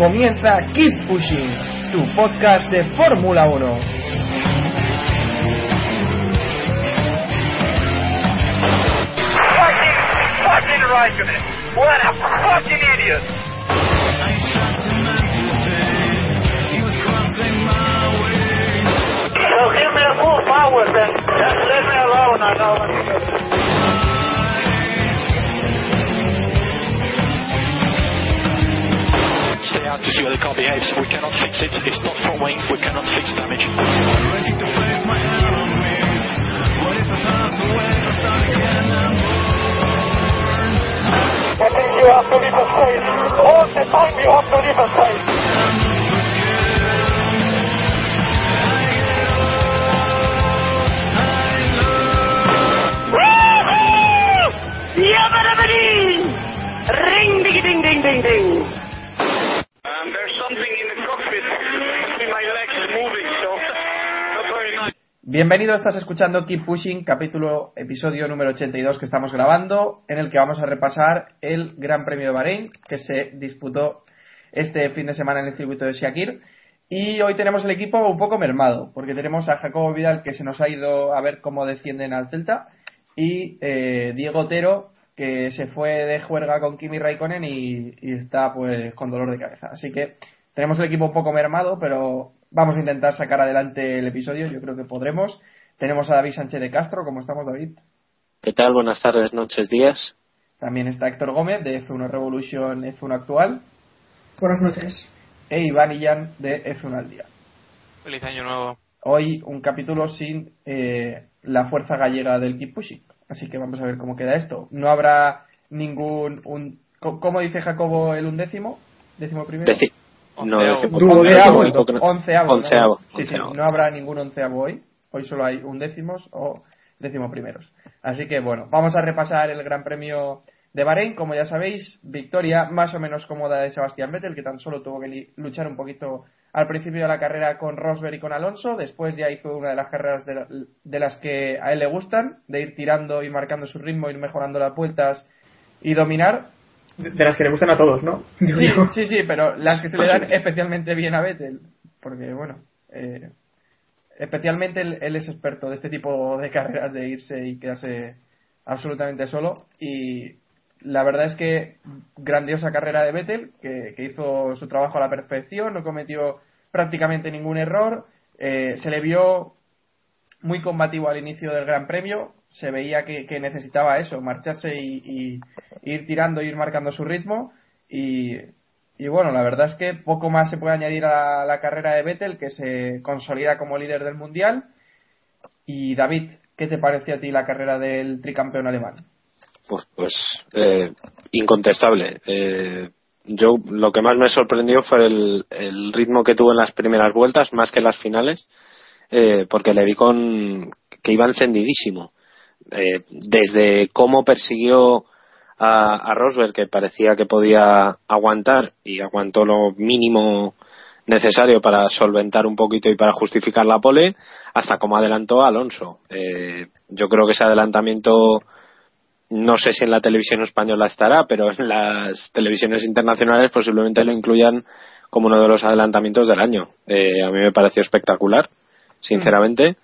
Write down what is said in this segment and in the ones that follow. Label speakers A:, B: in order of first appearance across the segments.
A: Comienza Keep Pushing, tu podcast de Fórmula 1.
B: Fucking, fucking Raikkonen. What a fucking idiot. So give me a full power then. Just leave me alone, I know
C: stay out to see how the car behaves. We cannot fix it. It's not front wing. We cannot fix damage.
B: I think you have to leave a space. All the time you have to leave a space. Ring ding ding ding ding ding.
A: Bienvenido, estás escuchando Keep Pushing, capítulo, episodio número 82 que estamos grabando, en el que vamos a repasar el Gran Premio de Bahrein, que se disputó este fin de semana en el circuito de Shakir. Y hoy tenemos el equipo un poco mermado, porque tenemos a Jacobo Vidal, que se nos ha ido a ver cómo descienden al Celta, y eh, Diego Otero, que se fue de juerga con Kimi Raikkonen y, y está pues con dolor de cabeza. Así que tenemos el equipo un poco mermado, pero vamos a intentar sacar adelante el episodio, yo creo que podremos. Tenemos a David Sánchez de Castro, ¿cómo estamos David?
D: ¿Qué tal? Buenas tardes, noches, días.
A: También está Héctor Gómez de F1 Revolution F1 Actual
E: Buenas noches.
A: e Iván Illán de F1 Al Día.
F: Feliz año nuevo.
A: Hoy un capítulo sin eh, la fuerza gallega del Keep Pushing. Así que vamos a ver cómo queda esto. No habrá ningún... Un, ¿Cómo dice Jacobo el undécimo? ¿Décimo primero?
D: Deci- no,
F: Onceavo.
A: Sí, sí, no habrá ningún onceavo hoy. Hoy solo hay undécimos o décimo primeros. Así que bueno, vamos a repasar el Gran Premio de Bahrein. Como ya sabéis, victoria más o menos cómoda de Sebastián Vettel, que tan solo tuvo que luchar un poquito al principio de la carrera con Rosberg y con Alonso. Después ya hizo una de las carreras de, la- de las que a él le gustan, de ir tirando y marcando su ritmo, ir mejorando las vueltas y dominar.
E: De, de las que le gustan a todos, ¿no?
A: Sí, sí, sí, pero las que se le dan especialmente bien a Vettel. Porque, bueno, eh, especialmente él, él es experto de este tipo de carreras, de irse y quedarse absolutamente solo. Y la verdad es que grandiosa carrera de Vettel, que, que hizo su trabajo a la perfección, no cometió prácticamente ningún error. eh, se le vio muy combativo al inicio del Gran Premio. Se veía que, que necesitaba eso, marcharse y, ir tirando, ir marcando su ritmo. Y, y bueno, la verdad es que poco más se puede añadir a la carrera de Vettel, que se consolida como líder del mundial. Y David, ¿qué te parece a ti la carrera del tricampeón alemán?
D: Pues, pues eh, incontestable. Eh, yo lo que más me sorprendió fue el, el ritmo que tuvo en las primeras vueltas, más que en las finales, eh, porque le vi con que iba encendidísimo. Eh, desde cómo persiguió a, a Rosberg, que parecía que podía aguantar y aguantó lo mínimo necesario para solventar un poquito y para justificar la pole, hasta cómo adelantó a Alonso. Eh, yo creo que ese adelantamiento no sé si en la televisión española estará, pero en las televisiones internacionales posiblemente lo incluyan como uno de los adelantamientos del año. Eh, a mí me pareció espectacular, sinceramente.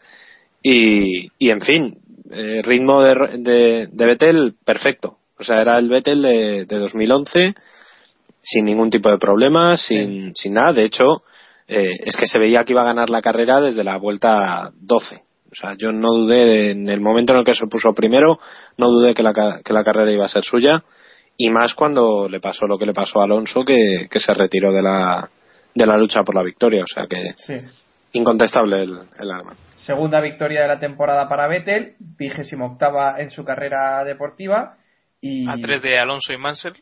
D: Y, y en fin, eh, ritmo de, de, de Vettel perfecto. O sea, era el Vettel de, de 2011 sin ningún tipo de problema, sin, sin nada. De hecho, eh, es que se veía que iba a ganar la carrera desde la vuelta 12. O sea, yo no dudé, de- en el momento en el que se puso primero, no dudé que la, que la carrera iba a ser suya. Y más cuando le pasó lo que le pasó a Alonso, que, que se retiró de la, de la lucha por la victoria. O sea que
A: Sí.
D: Incontestable el, el arma.
A: Segunda victoria de la temporada para Vettel, vigésimo octava en su carrera deportiva y,
G: A tres de Alonso y Mansell.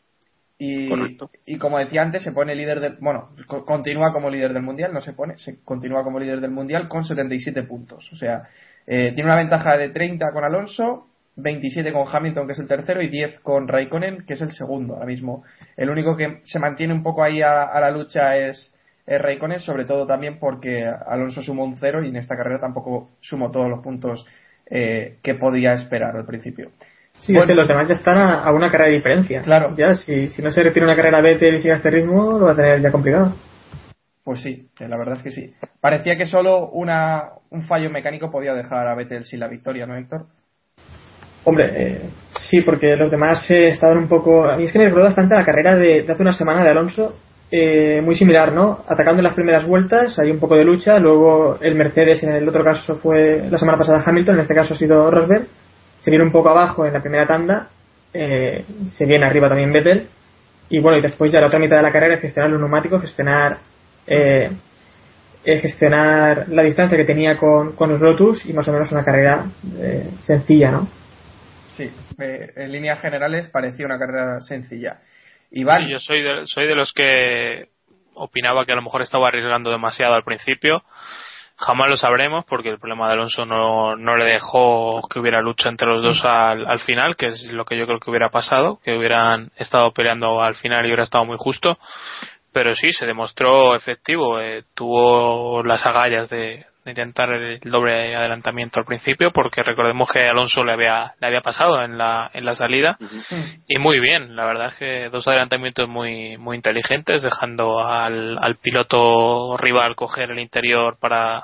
A: y,
D: Correcto.
A: y como decía antes, se pone líder del, bueno, co- continúa como líder del mundial, no se pone, se continúa como líder del mundial con 77 puntos. O sea, eh, tiene una ventaja de 30 con Alonso, 27 con Hamilton, que es el tercero, y 10 con Raikkonen, que es el segundo ahora mismo. El único que se mantiene un poco ahí a, a la lucha es, es Raikkonen, sobre todo también porque Alonso sumó un cero y en esta carrera tampoco sumó todos los puntos eh, que podía esperar al principio.
E: Sí,
A: Bueno.
E: es que los demás ya están a, a una carrera de diferencia.
A: Claro.
E: Ya, si, si no se retira una carrera Vettel y sigue a este ritmo, lo va a tener ya complicado.
A: Pues sí, eh, la verdad es que sí. Parecía que solo una, un fallo mecánico podía dejar a Vettel sin la victoria, ¿no, Héctor?
E: Hombre, eh, sí, porque los demás eh, estaban un poco. A mí es que me recuerda bastante la carrera de, de hace una semana de Alonso, eh, muy similar, ¿no? Atacando en las primeras vueltas, hay un poco de lucha, luego el Mercedes, en el otro caso fue la semana pasada Hamilton, en este caso ha sido Rosberg, se viene un poco abajo en la primera tanda, eh, se viene arriba también Vettel, y bueno, y después ya la otra mitad de la carrera es gestionar los neumáticos, gestionar. Eh, gestionar la distancia que tenía con, con los Lotus y más o menos una carrera eh, sencilla, ¿no?
A: Sí, eh, en líneas generales parecía una carrera sencilla.
G: Yo soy de, soy de los que opinaba que a lo mejor estaba arriesgando demasiado al principio. Jamás lo sabremos porque el problema de Alonso no, no le dejó que hubiera lucha entre los dos al, al final, que es lo que yo creo que hubiera pasado, que hubieran estado peleando al final y hubiera estado muy justo. Pero sí, se demostró efectivo. eh, tuvo las agallas de intentar el doble adelantamiento al principio, porque recordemos que Alonso le había, le había pasado en la, en la salida. Y muy bien, la verdad es que dos adelantamientos muy, muy inteligentes, dejando al, al piloto rival coger el interior para,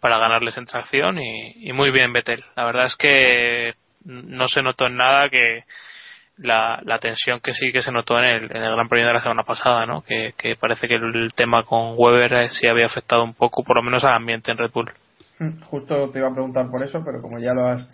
G: para ganarles en tracción y, y muy bien Vettel. La verdad es que no se notó en nada que la, la tensión que sí que se notó en el, en el Gran Premio de la semana pasada, ¿no? Que, que parece que el tema con Weber eh, sí había afectado un poco, por lo menos al ambiente en Red Bull.
A: mm, justo te iba a preguntar por eso, pero como ya lo has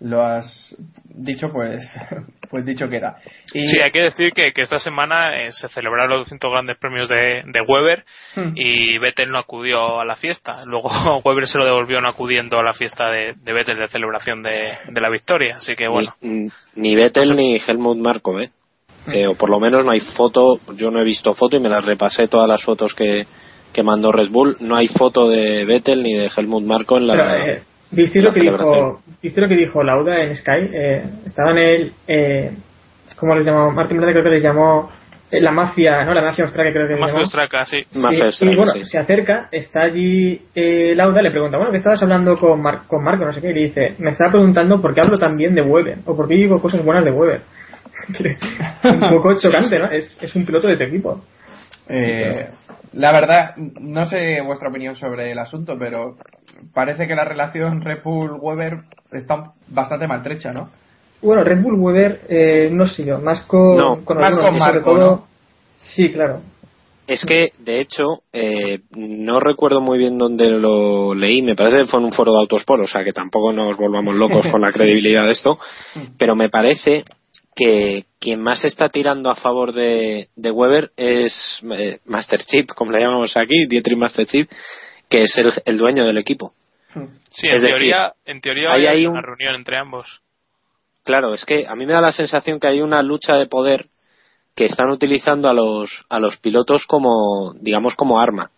A: lo has dicho, pues pues dicho queda. Y
G: Sí, hay que decir que, que esta semana eh, se celebraron los 200 grandes premios de, de Weber
A: Hmm.
G: y Vettel no acudió a la fiesta. Luego Weber se lo devolvió no acudiendo a la fiesta de, de Vettel de celebración de, de la victoria. Así que bueno,
D: Ni, ni Vettel ni Helmut Marko, ¿eh? Eh, o por lo menos no hay foto, yo no he visto foto y me las repasé todas las fotos que, que mandó Red Bull. No hay foto de Vettel ni de Helmut Marko en la.
E: Pero, eh, ¿viste,
D: la
E: lo que dijo, ¿Viste lo que dijo Lauda en Sky? Eh, estaba en el. Eh, ¿Cómo les llamó? Martín creo que les llamó. eh, la mafia, ¿no? La mafia austral creo que les
G: más
E: llamó.
G: Ostraca, sí.
E: Sí, y bueno,
D: sí.
E: se acerca, está allí eh, Lauda, le pregunta, bueno, ¿qué estabas hablando con, Mar- con Marco? No sé qué, y le dice, me estaba preguntando por qué hablo tan bien de Weber, o por qué digo cosas buenas de Weber. Un poco chocante, ¿no? Es, es un piloto de tu equipo.
A: Eh, la verdad, no sé vuestra opinión sobre el asunto, pero parece que la relación Red Bull-Weber está bastante maltrecha, ¿no?
E: Bueno, Red Bull Weber, eh, no sé yo, más con,
D: No,
E: con
A: más
E: algunos,
A: con
E: sobre
A: Marco,
E: todo-
A: ¿no?
E: Sí, claro.
D: Es que, de hecho, eh, no recuerdo muy bien dónde lo leí, me parece que fue en un foro de Autosport, o sea que tampoco nos volvamos locos con la credibilidad de esto, pero me parece que quien más está tirando a favor de, de Weber es eh, Master Chip, como le llamamos aquí, Dietrich Master Chip, que es el, el dueño del equipo.
G: Sí,
D: Es
G: en
D: decir,
G: teoría, en teoría
D: hay
G: una
D: un-
G: reunión entre ambos.
D: Claro, es que a mí me da la sensación que hay una lucha de poder que están utilizando a los, a los pilotos como, digamos, como arma.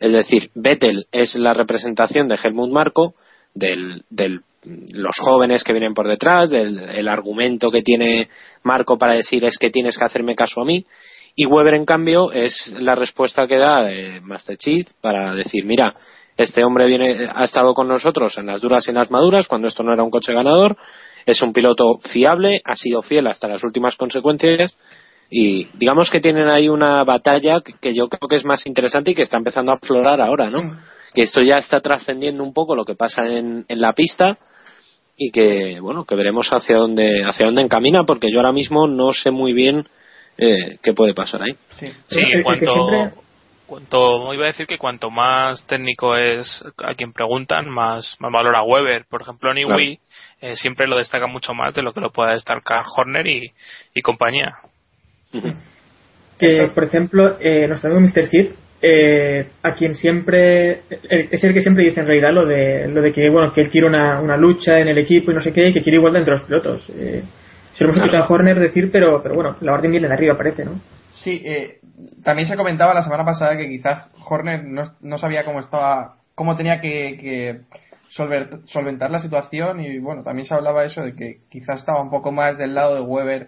D: Es decir, Vettel es la representación de Helmut Marko, del, del los jóvenes que vienen por detrás, del el argumento que tiene Marco para decir es que tienes que hacerme caso a mí, y Weber en cambio es la respuesta que da eh, Master Chief para decir mira este hombre viene ha estado con nosotros en las duras y en las maduras cuando esto no era un coche ganador es un piloto fiable ha sido fiel hasta las últimas consecuencias y digamos que tienen ahí una batalla que- yo creo que es más interesante y que está empezando a aflorar ahora no que esto ya está trascendiendo un poco lo que pasa en, en la pista y que bueno que veremos hacia dónde hacia dónde encamina porque yo ahora mismo no sé muy bien eh, qué puede pasar ahí.
A: Sí,
G: Sí, en cuanto, cuanto iba a decir que cuanto más técnico es a quien preguntan, más, más valora Weber. Por ejemplo, Niwi eh, siempre lo destaca mucho más de lo que lo pueda destacar Horner y, y compañía.
E: Que, por ejemplo, eh, nuestro amigo Mr. Chip, eh, a quien siempre eh, es el que siempre dice en realidad lo de lo de que bueno que él quiere una, una lucha en el equipo y no sé qué y que quiere igualdad entre los pilotos eh, se lo hemos escuchado a Horner decir pero pero bueno la orden viene de arriba parece no
A: Sí, eh, también se comentaba la semana pasada que quizás Horner no, no sabía cómo estaba, cómo tenía que, que solver- solventar la situación y bueno, también se hablaba eso de que quizás estaba un poco más del lado de Weber,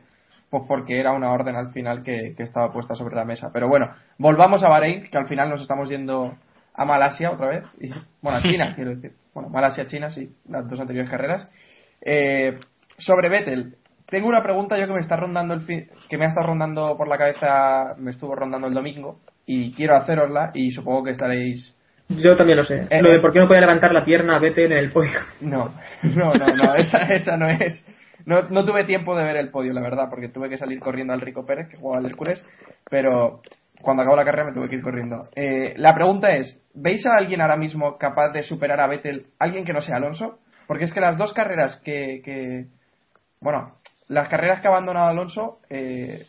A: pues porque era una orden al final que, que estaba puesta sobre la mesa. Pero bueno, volvamos a Bahrein, que al final nos estamos yendo a Malasia otra vez, y, bueno, a China, quiero decir. Bueno, Malasia, China, sí, las dos anteriores carreras. Eh, sobre Vettel, tengo una pregunta yo que me está rondando el fin- que me ha estado rondando por la cabeza, me estuvo rondando el domingo y quiero hacerosla y supongo que estaréis
E: yo también lo sé
A: Eh,
E: lo de
A: eh.
E: por qué no puede levantar la pierna a Vettel en el podio
A: no, no, no, no, esa, esa no es. No, no tuve tiempo de ver el podio, la verdad, porque tuve que salir corriendo al Rico Pérez, que jugaba al Hércules, pero cuando acabó la carrera me tuve que ir corriendo. Eh, la pregunta es, ¿veis a alguien ahora mismo capaz de superar a Vettel, alguien que no sea Alonso? Porque es que las dos carreras que, que bueno, las carreras que ha abandonado Alonso, eh,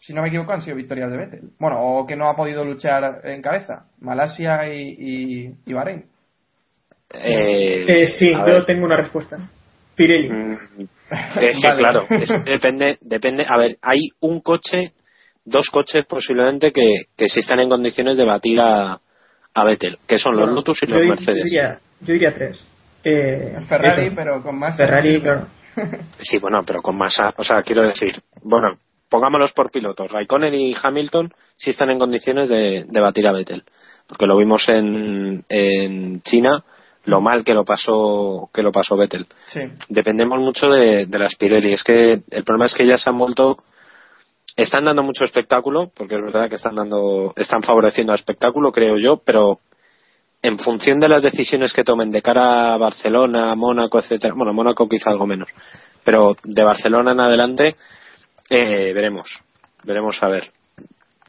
A: si no me equivoco, han sido victorias de Vettel. Bueno, o que no ha podido luchar en cabeza, Malasia y, y, y Bahrein.
D: Eh,
E: Eh, sí yo
D: ver.
E: tengo una respuesta Pirelli
D: Mm, Es que
A: Vale.
D: claro, es depende, depende. A ver, hay un coche, dos coches posiblemente que, que sí están en condiciones de batir a, a Vettel, que son los
E: Bueno,
D: Lotus y
E: yo
D: los Mercedes.
E: Yo diría, yo diría tres. Eh,
A: Ferrari,
E: eso.
A: pero con más.
E: Ferrari, claro.
D: Sí, bueno, pero con más, a- o sea, quiero decir, bueno, pongámoslos por pilotos. Raikkonen y Hamilton sí están en condiciones de, de batir a Vettel, porque lo vimos en, en China, lo mal que lo pasó que lo pasó Vettel.
A: Sí.
D: dependemos mucho de, de las Pirelli. Es que el problema es que ya se han vuelto, están dando mucho espectáculo, porque es verdad que están dando, están favoreciendo al espectáculo, creo yo, pero en función de las decisiones que tomen de cara a Barcelona, Mónaco, etcétera, bueno, Mónaco quizá algo menos, pero de Barcelona en adelante eh, veremos, veremos a ver.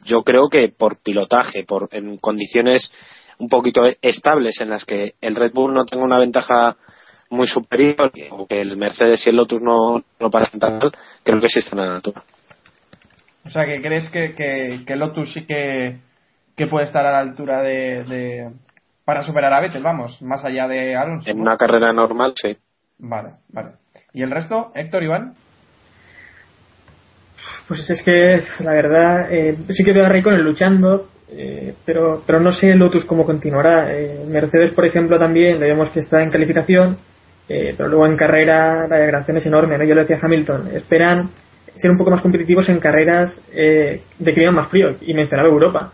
D: Yo creo que por pilotaje, por en condiciones un poquito estables en las que el Red Bull no tenga una ventaja muy superior o que el Mercedes y el Lotus no, no pasen tan mal, creo que sí están a la altura.
A: O sea, que crees que, que, que Lotus sí que, puede estar a la altura de- para superar a Vettel, vamos, más allá de Alonso.
D: En
A: ¿no?
D: una carrera normal, sí.
A: Vale, vale. ¿Y el resto? Héctor, Iván.
E: Pues es que, la verdad, eh, sí que veo a Raikkonen luchando, eh, pero, pero no sé Lotus cómo continuará. Eh, Mercedes, por ejemplo, también le vemos que está en calificación, eh, pero luego en carrera la degradación es enorme. ¿no? Yo lo decía a Hamilton, esperan ser un poco más competitivos en carreras eh, de clima más frío, y mencionaba Europa.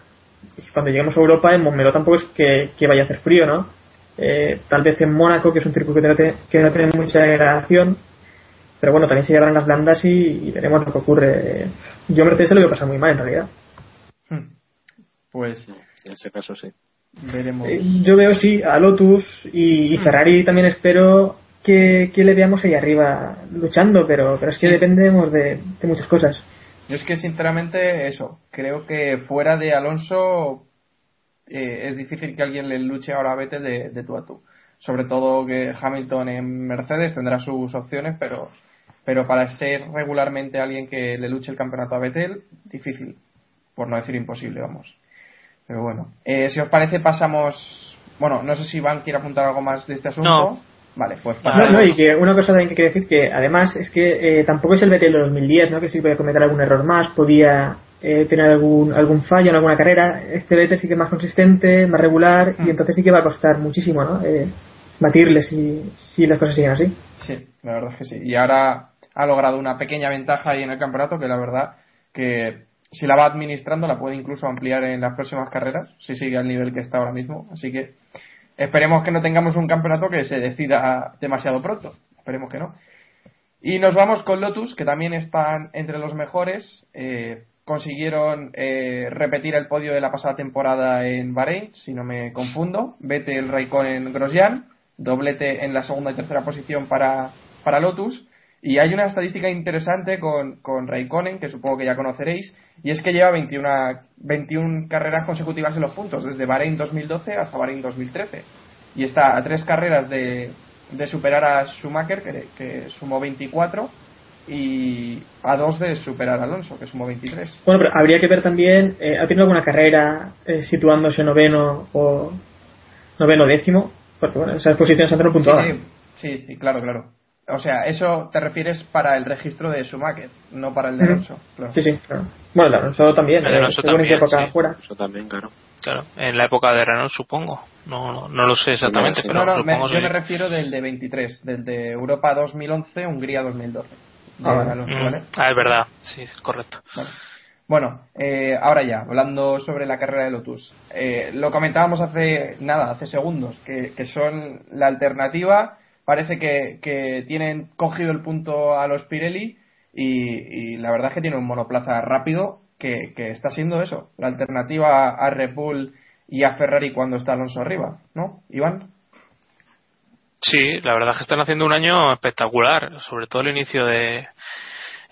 E: Y cuando lleguemos a Europa, en Montmeló tampoco es que, que vaya a hacer frío, ¿no? Eh, tal vez en Mónaco, que es un circuito que no tiene, que no tiene mucha degradación, pero bueno, también se llevarán las blandas y, y veremos lo que ocurre. Yo a Mercedes se lo voy a pasar muy mal en realidad.
A: Pues
D: En ese caso, sí.
A: veremos.
E: Eh, Yo veo sí a Lotus y, y Ferrari también espero que, que le veamos ahí arriba luchando, pero, pero es que
A: Sí.
E: dependemos de, de muchas cosas.
A: Yo es que sinceramente eso, creo que fuera de Alonso eh, es difícil que alguien le luche ahora a Vettel de, de tú a tú. Sobre todo que Hamilton en Mercedes tendrá sus opciones, pero, pero para ser regularmente alguien que le luche el campeonato a Vettel, difícil, por no decir imposible, vamos. Pero bueno, eh, si os parece pasamos, bueno, no sé si Iván quiere apuntar algo más de este asunto.
G: No.
A: Vale, pues
E: No,
A: pasamos.
E: no, y que una cosa también que quiero decir que además es que eh, tampoco es el de 2010, ¿no? Que sí podía cometer algún error más, podía eh, tener algún algún fallo en alguna carrera. Este Vettel sí que es más consistente, más regular
A: Mm.
E: y entonces sí que va a costar muchísimo, ¿no? Eh, batirle si, si las cosas siguen así.
A: Sí, la verdad es que sí. Y ahora ha logrado una pequeña ventaja ahí en el campeonato que la verdad que si la va administrando la puede incluso ampliar en las próximas carreras, si sigue al nivel que está ahora mismo. Así que esperemos que no tengamos un campeonato que se decida demasiado pronto. Esperemos que no. Y nos vamos con Lotus, que también están entre los mejores. Eh, consiguieron eh, repetir el podio de la pasada temporada en Bahrein, si no me confundo. Vettel, Raikkonen, Grosjean. Doblete en la segunda y tercera posición para para Lotus. Y hay una estadística interesante con, con Raikkonen, que supongo que ya conoceréis, y es que lleva 21, 21 carreras consecutivas en los puntos, desde Bahrein 2012 hasta Bahrein 2013. Y está a tres carreras de, de superar a Schumacher, que, que sumó 24, y a dos de superar a Alonso, que sumó 23.
E: Bueno, pero habría que ver también, eh, ¿ha tenido alguna carrera eh, situándose noveno o noveno décimo? Porque bueno, esas posiciones han puntuadas.
A: Sí, sí, sí, claro, claro. O sea, eso te refieres para el registro de Schumacher, no para el de Alonso. Claro.
E: Sí, sí, claro. Bueno, el Alonso también.
G: El Alonso
E: eh,
G: también,
E: época
G: sí.
E: fuera.
D: Eso también, claro.
G: Claro, en la época de Renault supongo. No, no, no lo sé exactamente,
D: Sí,
G: pero
A: No, no, me- yo me refiero del de 23, del de Europa 2011, Hungría 2012. de
E: Ah, vale.
A: Alonso,
G: Mm,
A: ¿vale?
G: ah, es verdad, sí, correcto.
A: Vale. Bueno, eh, ahora ya, hablando sobre la carrera de Lotus. Eh, lo comentábamos hace nada, hace segundos, que, que son la alternativa. Parece que, que tienen cogido el punto a los Pirelli y, y la verdad es que tiene un monoplaza rápido que, que está siendo eso, la alternativa a Red Bull y a Ferrari cuando está Alonso arriba, ¿no, Iván?
G: Sí, la verdad es que están haciendo un año espectacular, sobre todo el inicio de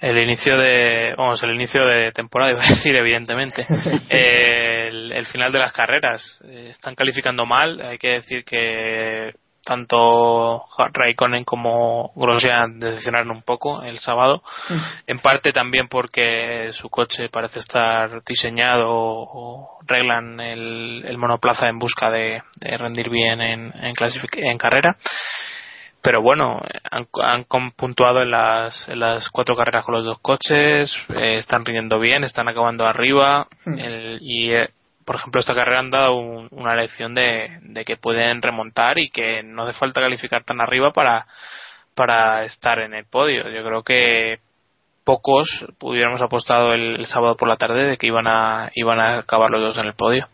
G: el inicio de vamos el inicio de temporada iba a decir evidentemente Eh, el, el final de las carreras Eh, están calificando mal hay que decir que tanto Raikkonen como Grosjean decepcionaron un poco el sábado. En parte también porque su coche parece estar diseñado o reglan el, el monoplaza en busca de, de rendir bien en, en, en carrera. Pero bueno han, han puntuado en las, en las cuatro carreras con los dos coches eh, están rindiendo bien están acabando arriba
A: Hmm.
G: el- y eh, por ejemplo esta carrera han dado un- una lección de, de que pueden remontar y que no hace falta calificar tan arriba para para estar en el podio yo creo que pocos hubiéramos apostado el, el sábado por la tarde de que iban a iban a acabar los dos en el podio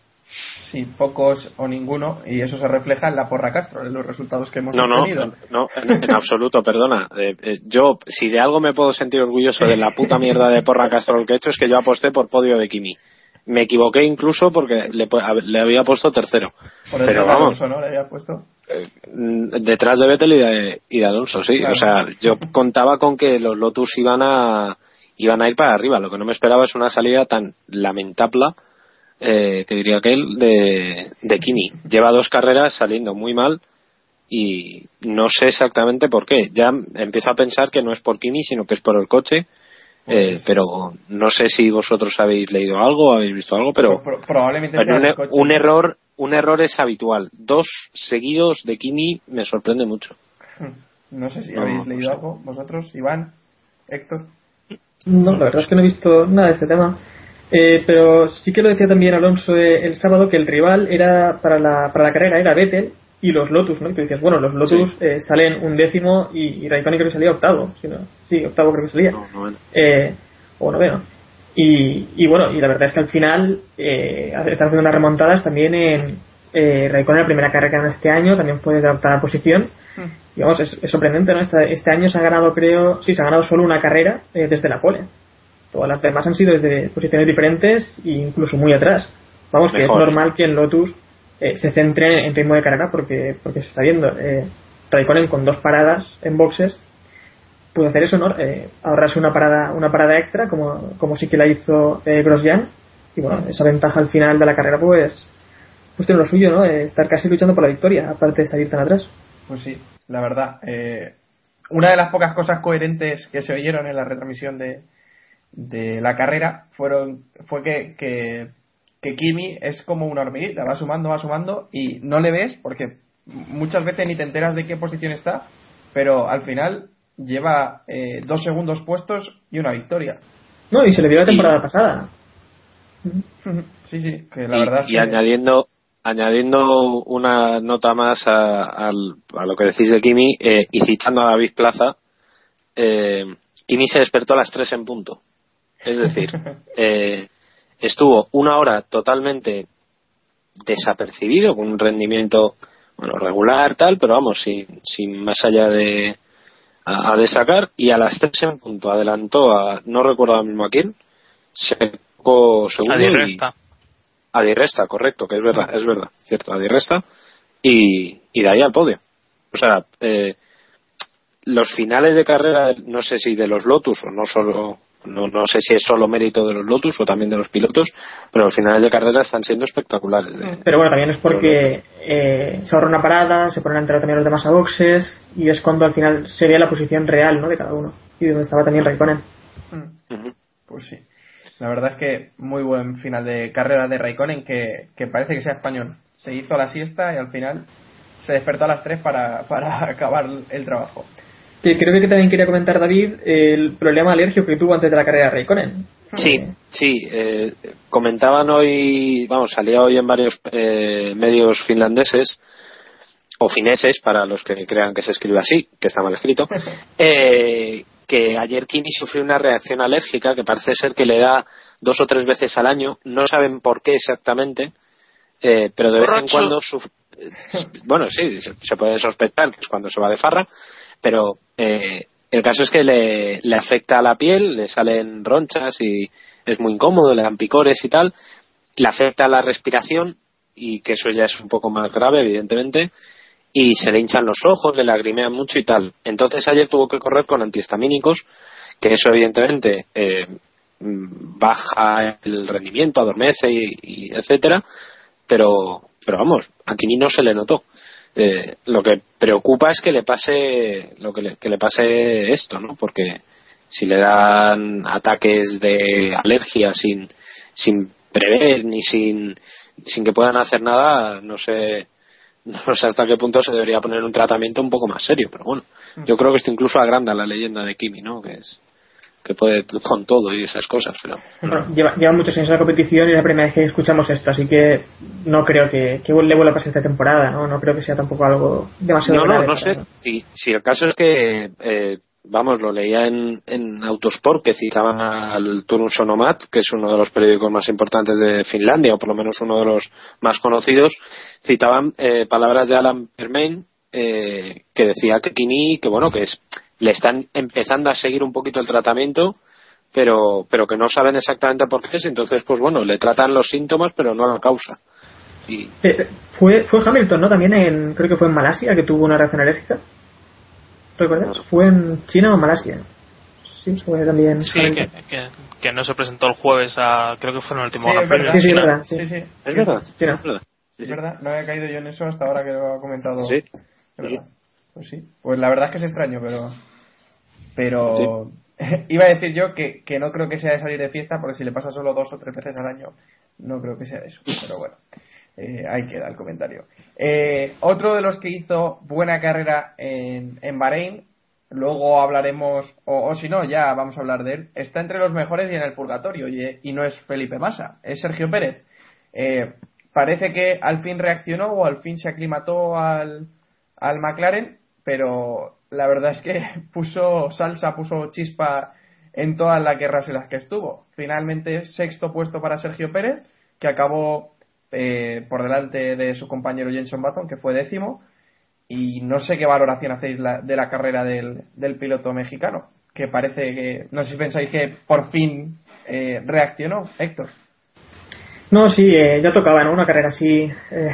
A: Sí, pocos o ninguno, y eso se refleja en la porra Castro, en los resultados que hemos
D: No, no,
A: obtenido.
D: no, en, en absoluto, perdona. Eh, eh, yo, si de algo me puedo sentir orgulloso de la puta mierda de porra Castrol que he hecho, es que yo aposté por podio de Kimi. Me equivoqué incluso porque le, le había puesto tercero.
A: Por el
D: Pero
A: de
D: vamos,
A: Alonso, ¿no? Le había puesto.
D: mm, detrás de Vettel y de, y de Alonso, sí.
A: Claro.
D: O sea, yo contaba con que los Lotus iban a, iban a ir para arriba. Lo que no me esperaba es una salida tan lamentable, eh, te diría que él, de, de Kimi. Lleva dos carreras saliendo muy mal y no sé exactamente por qué. Ya empiezo a pensar que no es por Kimi, sino que es por el coche. Eh,
A: Pues-
D: pero no sé si vosotros habéis leído algo, habéis visto algo, pero
A: Pro- probablemente
D: pero
A: sea
D: un,
A: el
D: e-
A: coche.
D: un error un error es habitual. Dos seguidos de Kimi me sorprende mucho.
A: No sé si
D: No,
A: habéis
D: no
A: leído
D: sé.
A: algo, vosotros, Iván, Héctor.
E: No, la verdad es que no he visto nada de este tema. Eh, pero sí que lo decía también Alonso eh, el sábado que el rival era para la, para la carrera era Vettel y los Lotus, ¿no? Y tú dices, bueno, los Lotus eh, salen un décimo y, y Raikkonen creo que salía octavo. si no- sí, octavo creo que salía.
D: No, no, bueno.
E: Eh, o noveno. Y, y bueno, y la verdad es que al final eh, están haciendo unas remontadas también en eh, Raikkonen, la primera carrera que ganó este año, también fue de octava posición. Y vamos, es, es sorprendente, ¿no? Este, este año se ha ganado, creo, sí, se ha ganado solo una carrera eh, desde la pole. Todas las demás han sido desde posiciones diferentes e incluso muy atrás. Vamos, que es normal que en Lotus eh, se centre en ritmo de carrera porque, porque se está viendo. Eh, Raikkonen con dos paradas en boxes puede hacer eso, ¿no? Eh, ahorrarse una parada, una parada extra, como, como sí que la hizo eh, Grosjean. Y bueno, esa ventaja al final de la carrera, pues, pues tiene lo suyo, ¿no? Eh, estar casi luchando por la victoria, aparte de salir tan atrás.
A: Pues sí, la verdad. eh, una de las pocas cosas coherentes que se oyeron en la retransmisión de, de la carrera fueron fue que, que, que Kimi es como una hormiguita, va sumando, va sumando y no le ves porque muchas veces ni te enteras de qué posición está, pero al final lleva eh, dos segundos puestos y una victoria.
E: No, y se le vio la
D: Y-
E: temporada pasada.
A: Sí, sí, que la
D: y,
A: verdad.
D: y
A: que-
D: añadiendo añadiendo una nota más a, al- a lo que decís de Kimi eh, y citando a David Plaza, eh, Kimi se despertó a las 3 en punto. Es decir, eh, estuvo una hora totalmente desapercibido, con un rendimiento bueno regular, tal, pero vamos, sin, sin más allá de a, a destacar, y a las 3 en punto adelantó a, no recuerdo ahora mismo a quién, se colocó segundo
G: Adi
D: y-
G: Resta.
D: Adi Resta, correcto, que es verdad, es verdad, cierto, Adi Resta, y, y de ahí al podio. O sea, eh, los finales de carrera, no sé si de los Lotus o no solo, no, no sé si es solo mérito de los Lotus o también de los pilotos, pero los finales de carrera están siendo espectaculares. de-
E: Pero bueno, también es porque eh, se ahorra una parada, se ponen a entrar también los demás a boxes y es cuando al final se ve la posición real ¿no? de cada uno. Y donde estaba también Raikkonen.
A: Pues sí. La verdad es que muy buen final de carrera de Raikkonen que, que parece que sea español. Se hizo la siesta y al final se despertó a las 3 para, para acabar el trabajo.
E: Que creo que también quería comentar David el problema alérgico que tuvo antes de la carrera de Raikkonen.
D: Sí,
E: Eh,
D: sí. eh, comentaban hoy, vamos, salía hoy en varios eh, medios finlandeses o fineses, para los que crean que se escribe así, que está mal escrito, eh, que ayer Kimi sufrió una reacción alérgica que parece ser que le da dos o tres veces al año. No saben por qué exactamente, eh, pero de vez en cuando. eh, bueno, sí, se, se puede sospechar que es cuando se va de farra, pero eh, el caso es que le, afecta a la piel, le salen ronchas y es muy incómodo, le dan picores y tal, le afecta a la respiración y que eso ya es un poco más grave, evidentemente, y se le hinchan los ojos, le lagrimean mucho y tal. Entonces ayer tuvo que correr con antihistamínicos, que eso evidentemente eh, baja el rendimiento, adormece y, y etcétera, pero pero vamos, a Kimi no se le notó. Eh, lo que preocupa es que le pase lo que le, que le pase esto, ¿no? Porque si le dan ataques de alergia sin sin prever ni sin sin que puedan hacer nada, no sé no sé hasta qué punto se debería poner un tratamiento un poco más serio, pero bueno, yo creo que esto incluso agranda la leyenda de Kimi, ¿no? Que es que puede con todo y esas cosas, pero
E: Bueno, lleva, lleva muchos años en la competición y es la primera vez que escuchamos esto, así que no creo que, que le vuelva a pasar esta temporada, ¿no? No creo que sea tampoco algo demasiado
D: No, no,
E: grave
D: no sé. Si, si el caso es que, eh, vamos, lo leía en, en Autosport que citaban al Turun Sonomat, que es uno de los periódicos más importantes de Finlandia, o por lo menos uno de los más conocidos, citaban eh, palabras de Alan Permain, eh, que decía que Kini, que bueno, que es, le están empezando a seguir un poquito el tratamiento, pero, pero que no saben exactamente por qué es, entonces, pues bueno, le tratan los síntomas, pero no la causa. Y,
E: Eh, fue, fue Hamilton, ¿no? También en, creo que fue en Malasia que tuvo una reacción alérgica. ¿Recuerdas? Fue en China o en Malasia. Sí, fue también.
G: Sí, que, que, que no se presentó el jueves a, creo que fue en el último
A: Sí, es verdad.
E: Sí, sí, es
G: China.
E: verdad. Sí.
A: Sí, sí.
D: ¿Es verdad?
E: No.
D: ¿Es verdad? Sí,
A: Es
D: sí.
A: verdad, no había caído yo en eso hasta ahora que lo ha comentado.
D: Sí.
A: Es verdad. Pues sí. Pues la verdad es que es extraño, pero. Pero. Iba a decir yo que, que no creo que sea de salir de fiesta, porque si le pasa solo dos o tres veces al año, no creo que sea eso. Pero bueno, eh, ahí queda el comentario. Eh, otro de los que hizo buena carrera en, en Bahrein, luego hablaremos, o, o si no, ya vamos a hablar de él, está entre los mejores y en el purgatorio, y, y no es Felipe Massa, es Sergio Pérez. Eh, parece que al fin reaccionó o al fin se aclimató al, al McLaren, pero la verdad es que puso salsa, puso chispa en todas las guerras en las que estuvo. Finalmente, sexto puesto para Sergio Pérez, que acabó eh, por delante de su compañero Jenson Button, que fue décimo. Y no sé qué valoración hacéis la- de la carrera del, del piloto mexicano, que parece que, no sé si pensáis que por fin eh, reaccionó, Héctor.
E: No, sí, eh, ya tocaba, ¿no? Una carrera así. eh,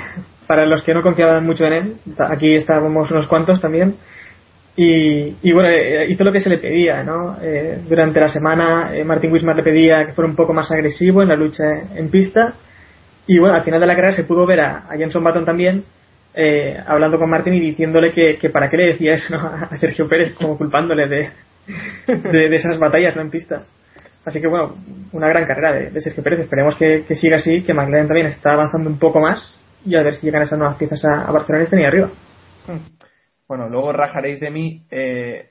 E: para los que no confiaban mucho en él, aquí estábamos unos cuantos también. Y, y bueno, eh, hizo lo que se le pedía, ¿no? Eh, durante la semana, eh, Martin Wismar le pedía que fuera un poco más agresivo en la lucha en pista. Y bueno, al final de la carrera se pudo ver a, a Jenson Button también eh, hablando con Martin y diciéndole que, que para qué le decía eso a Sergio Pérez, como culpándole de, de, esas batallas ¿no? en pista. Así que bueno, una gran carrera de, Sergio Pérez. Esperemos que, siga así, que McLaren también está avanzando un poco más y a ver si llegan esas nuevas piezas a, Barcelona y estén arriba.
A: Bueno, luego rajaréis de mí eh,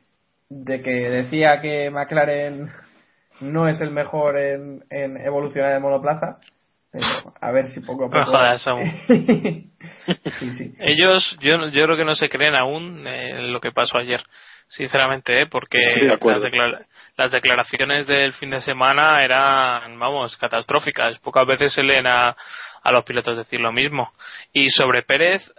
A: de que decía que McLaren no es el mejor en, en evolucionar en monoplaza. Pero a ver si poco a
G: No
A: poco.
G: jodas, aún.
A: sí, sí.
G: Ellos, yo, yo creo que no se creen aún eh, lo que pasó ayer, sinceramente, ¿eh? porque
D: Sí, de acuerdo.
G: las, declara- las declaraciones del fin de semana eran, vamos, catastróficas. Pocas veces se leen a, a los pilotos decir lo mismo. Y sobre Pérez,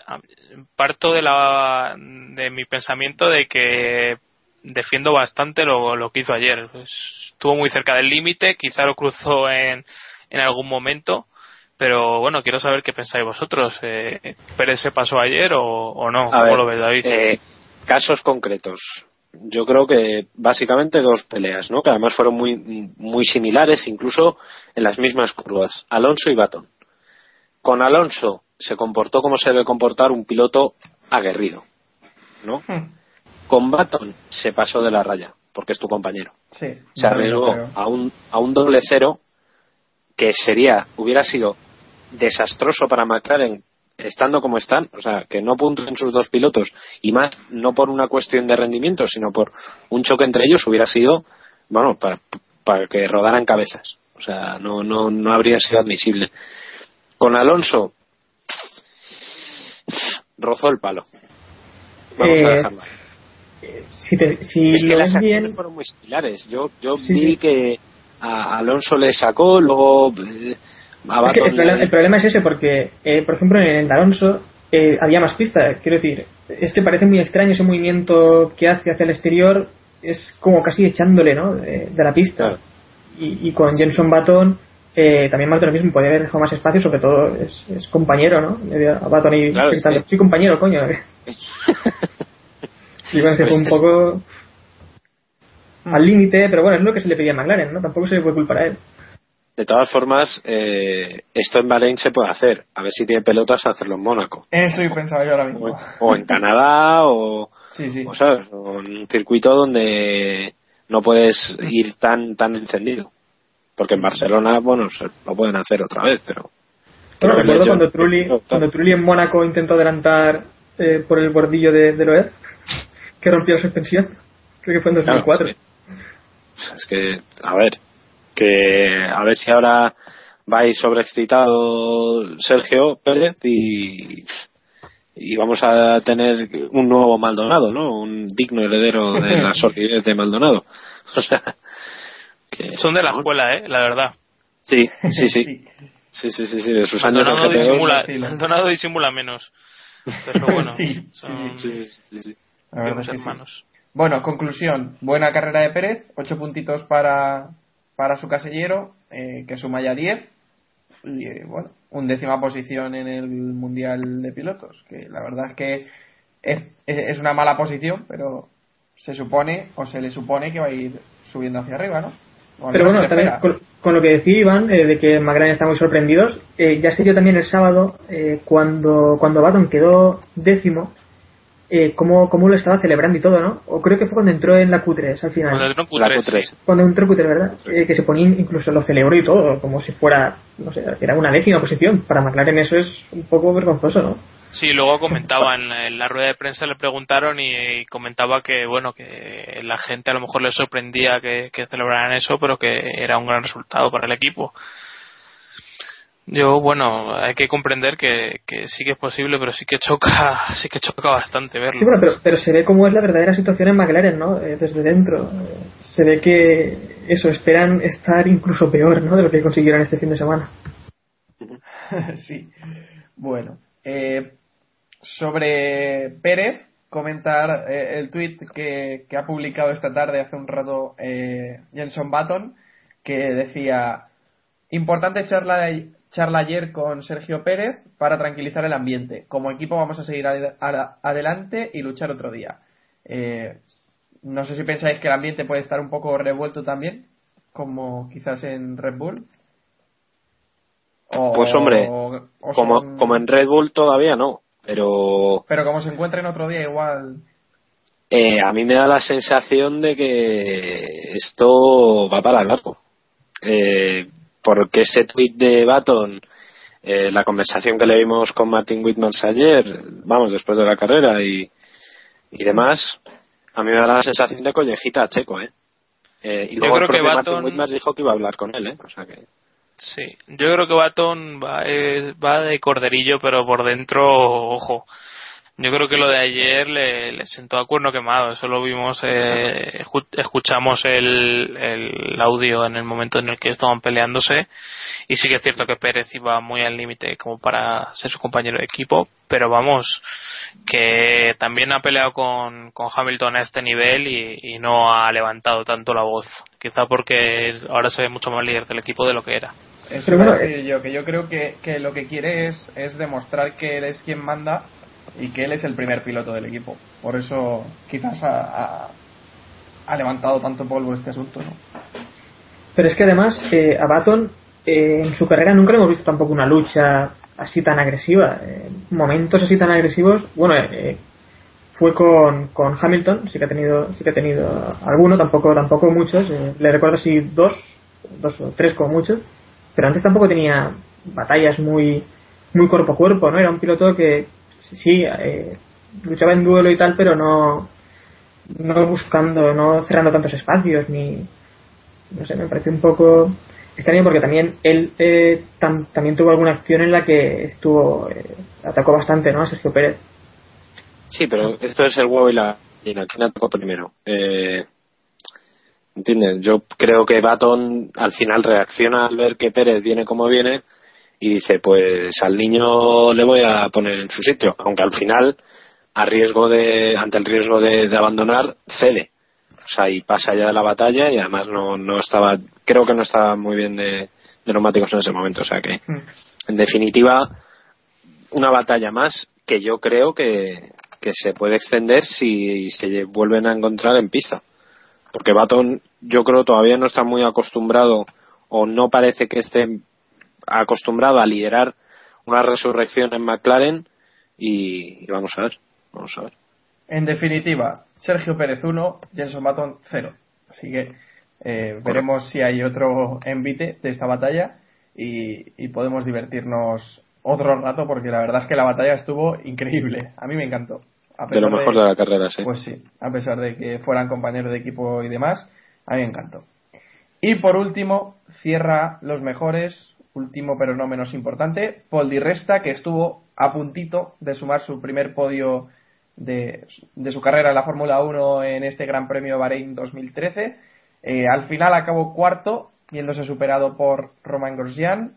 G: parto de, la, de mi pensamiento de que defiendo bastante lo, lo que hizo ayer. Pues, estuvo muy cerca del límite, quizá lo cruzó en, en algún momento, pero bueno, quiero saber qué pensáis vosotros. Eh, ¿Pérez se pasó ayer o, o no?
D: A
G: ¿Cómo
D: ver,
G: lo ves, David?
D: eh, casos concretos. yo creo que básicamente dos peleas, ¿no? Que además fueron muy, muy similares, incluso en las mismas curvas. Alonso y Baton. Con Alonso se comportó como se debe comportar un piloto aguerrido, ¿no?
A: Hmm.
D: Con Baton se pasó de la raya, porque es tu compañero.
A: Sí.
D: Se arriesgó a un, a un doble cero que sería, hubiera sido desastroso para McLaren estando como están, o sea, que no puntuen sus dos pilotos y más no por una cuestión de rendimiento, sino por un choque entre ellos hubiera sido, bueno, para, para que rodaran cabezas. O sea, no, no, no habría sido admisible. Con Alonso, rozó el palo. Vamos a
E: Eh,
D: dejarlo.
E: Si, te, si
D: es que las
E: ves bien,
D: acciones fueron muy similares. Yo, yo
E: Sí,
D: vi
E: sí.
D: que a Alonso le sacó, luego eh, a
E: Es que el, problema,
D: le-
E: el problema es ese, porque, eh, por ejemplo, en el Alonso eh, había más pista. Quiero decir, es que parece muy extraño ese movimiento que hace hacia el exterior, es como casi echándole ¿no? de, de la pista.
D: Claro.
E: Y, y con Jenson Baton, eh, también más de lo mismo, podría haber dejado más espacio, sobre todo es, es compañero, ¿no? A Baton y
D: Claro, sí.
E: sí, compañero, coño. y bueno, que fue un
D: Pues-
E: poco al límite, pero bueno, es lo que se le pedía a McLaren, ¿no? Tampoco se le puede culpar a él.
D: De todas formas, eh, esto en Bahrein se puede hacer. A ver si tiene pelotas a hacerlo en Mónaco.
A: Eso y pensaba yo ahora
D: O,
A: mismo.
D: o en Canadá, o,
A: Sí, sí.
D: o, ¿sabes? o en un circuito donde no puedes ir tan tan encendido. Porque en Barcelona, bueno, se lo pueden hacer otra vez, pero.
E: Bueno, recuerdo cuando Trulli, cuando Trulli en Mónaco intentó adelantar eh, por el bordillo de, de Loeb, que rompió la suspensión. Creo que fue en
D: Claro,
E: 2004.
D: sí. Es que, a ver, que a ver si ahora vais sobreexcitado Sergio Pérez y, y vamos a tener un nuevo Maldonado, ¿no? Un digno heredero de la solidez de Maldonado. O sea, que,
G: Son de la escuela, ¿eh? La verdad.
D: Sí, sí, sí. Sí, sí, sí, sí, de sus años GP2.
G: disimula. Maldonado disimula menos. Pero bueno,
A: Sí,
G: son
D: Sí, sí, sí, sí.
A: La verdad que
G: hermanos.
A: Bueno, conclusión. Buena carrera de Pérez. Ocho puntitos para, para su casillero, eh, que suma ya 10. Y eh, bueno, un décima posición en el Mundial de Pilotos. Que la verdad es que es, es- es una mala posición, pero se supone o se le supone que va a ir subiendo hacia arriba, ¿no?
E: Pero bueno, también con, con lo que decía Iván, eh, de que McLaren está muy sorprendidos, eh, ya se dio también el sábado, eh, cuando, cuando Baton quedó décimo, eh, cómo, cómo lo estaba celebrando y todo, ¿no? O creo que fue cuando entró en la Q3 al final.
G: Cuando entró en
D: La
G: Q3,
D: Q3.
G: sí.
E: cuando entró Q3, ¿verdad? Eh, que se ponía, incluso lo celebró y todo, como si fuera, no sé, era una décima posición. Para McLaren eso es un poco vergonzoso, ¿no?
G: Sí, luego comentaba en, en la rueda de prensa le preguntaron y, y comentaba que bueno que la gente a lo mejor le sorprendía que, que celebraran eso, pero que era un gran resultado para el equipo. Yo bueno hay que comprender que, que sí que es posible, pero sí que choca sí que choca bastante verlo.
E: Sí, bueno, pero, pero se ve cómo es la verdadera situación en McLaren, ¿no? Eh, desde dentro. Se ve que eso, esperan estar incluso peor, ¿no? De lo que consiguieron este fin de semana.
A: sí. Bueno, eh, sobre Pérez, comentar eh, el tweet que, que ha publicado esta tarde, hace un rato, eh, Jenson Button, que decía: Importante charla, charla ayer con Sergio Pérez para tranquilizar el ambiente. Como equipo vamos a seguir ad- ad- adelante y luchar otro día. Eh, no sé si pensáis que el ambiente puede estar un poco revuelto también, como quizás en Red Bull. O-
D: Pues, hombre,
A: o
D: Como,
A: son-
D: como en Red Bull todavía no, pero
A: Pero como se encuentren otro día, igual.
D: eh, a mí me da la sensación de que esto va para largo. Eh, porque ese tweet de Baton, eh, la conversación que le vimos con Martin Whitmans ayer, vamos, después de la carrera y, y demás, a mí me da la sensación de collejita a Checo, ¿eh? Eh, y
G: Yo
D: luego el
G: creo que
D: propio Martin
G: Baton-
D: Whitmans dijo que iba a hablar con él, ¿eh? O sea que...
G: Sí, yo creo que Baton va, es- va de corderillo, pero por dentro, ojo. Yo creo que lo de ayer le, le sentó a cuerno quemado. Eso lo vimos, eh, escu- escuchamos el, el audio en el momento en el que estaban peleándose. Y sí que es cierto que Pérez iba muy al límite como para ser su compañero de equipo. Pero vamos, que también ha peleado con, con Hamilton a este nivel y, y no ha levantado tanto la voz. Quizá porque ahora se ve mucho más líder del equipo de lo que era.
A: Eso iba a
E: bueno,
A: decir yo, que yo creo que, que lo que quiere es, es demostrar que él es quien manda y que él es el primer piloto del equipo. Por eso quizás ha, levantado tanto polvo este asunto, ¿no?
E: Pero es que además eh, a Baton eh, en su carrera nunca le hemos visto tampoco una lucha así tan agresiva. Eh, momentos así tan agresivos, bueno, eh, fue con, con Hamilton, sí que ha tenido, sí que ha tenido alguno, tampoco, tampoco muchos. eh, le recuerdo así dos, dos o tres como mucho. Pero antes tampoco tenía batallas muy, muy cuerpo a cuerpo, ¿no? Era un piloto que sí, eh, luchaba en duelo y tal, pero no, no buscando, no cerrando tantos espacios, ni, no sé, me parece un poco extraño porque también él eh, tam- también tuvo alguna acción en la que estuvo, eh, atacó bastante, ¿no? A Sergio Pérez.
D: Sí, pero esto es el huevo y la gallina. ¿Quién atacó primero? Eh, ¿Entiendes? Yo creo que Baton al final reacciona al ver que Pérez viene como viene y dice, pues al niño le voy a poner en su sitio. Aunque al final, a riesgo de, ante el riesgo de, de abandonar, cede. O sea, y pasa ya de la batalla y además no, no estaba, creo que no estaba muy bien de, de neumáticos en ese momento. O sea que, en definitiva, una batalla más que yo creo que, que se puede extender si se vuelven a encontrar en pista. Porque Baton yo creo todavía no está muy acostumbrado o no parece que esté acostumbrado a liderar una resurrección en McLaren y, y vamos a ver, vamos a ver.
A: En definitiva, Sergio Pérez 1, Jenson Button 0. Así que eh, veremos si hay otro envite de esta batalla y, y podemos divertirnos otro rato porque la verdad es que la batalla estuvo increíble. A mí me encantó. A
D: De lo mejor de la carrera, sí.
A: Pues sí, a pesar de que fueran compañeros de equipo y demás, a mí me encantó. Y por último, cierra los mejores, último pero no menos importante, Paul Di Resta, que estuvo a puntito de sumar su primer podio de, de su carrera en la Fórmula 1 en este Gran Premio Bahrein 2013. Eh, al final acabó cuarto, viéndose superado por Romain Grosjean.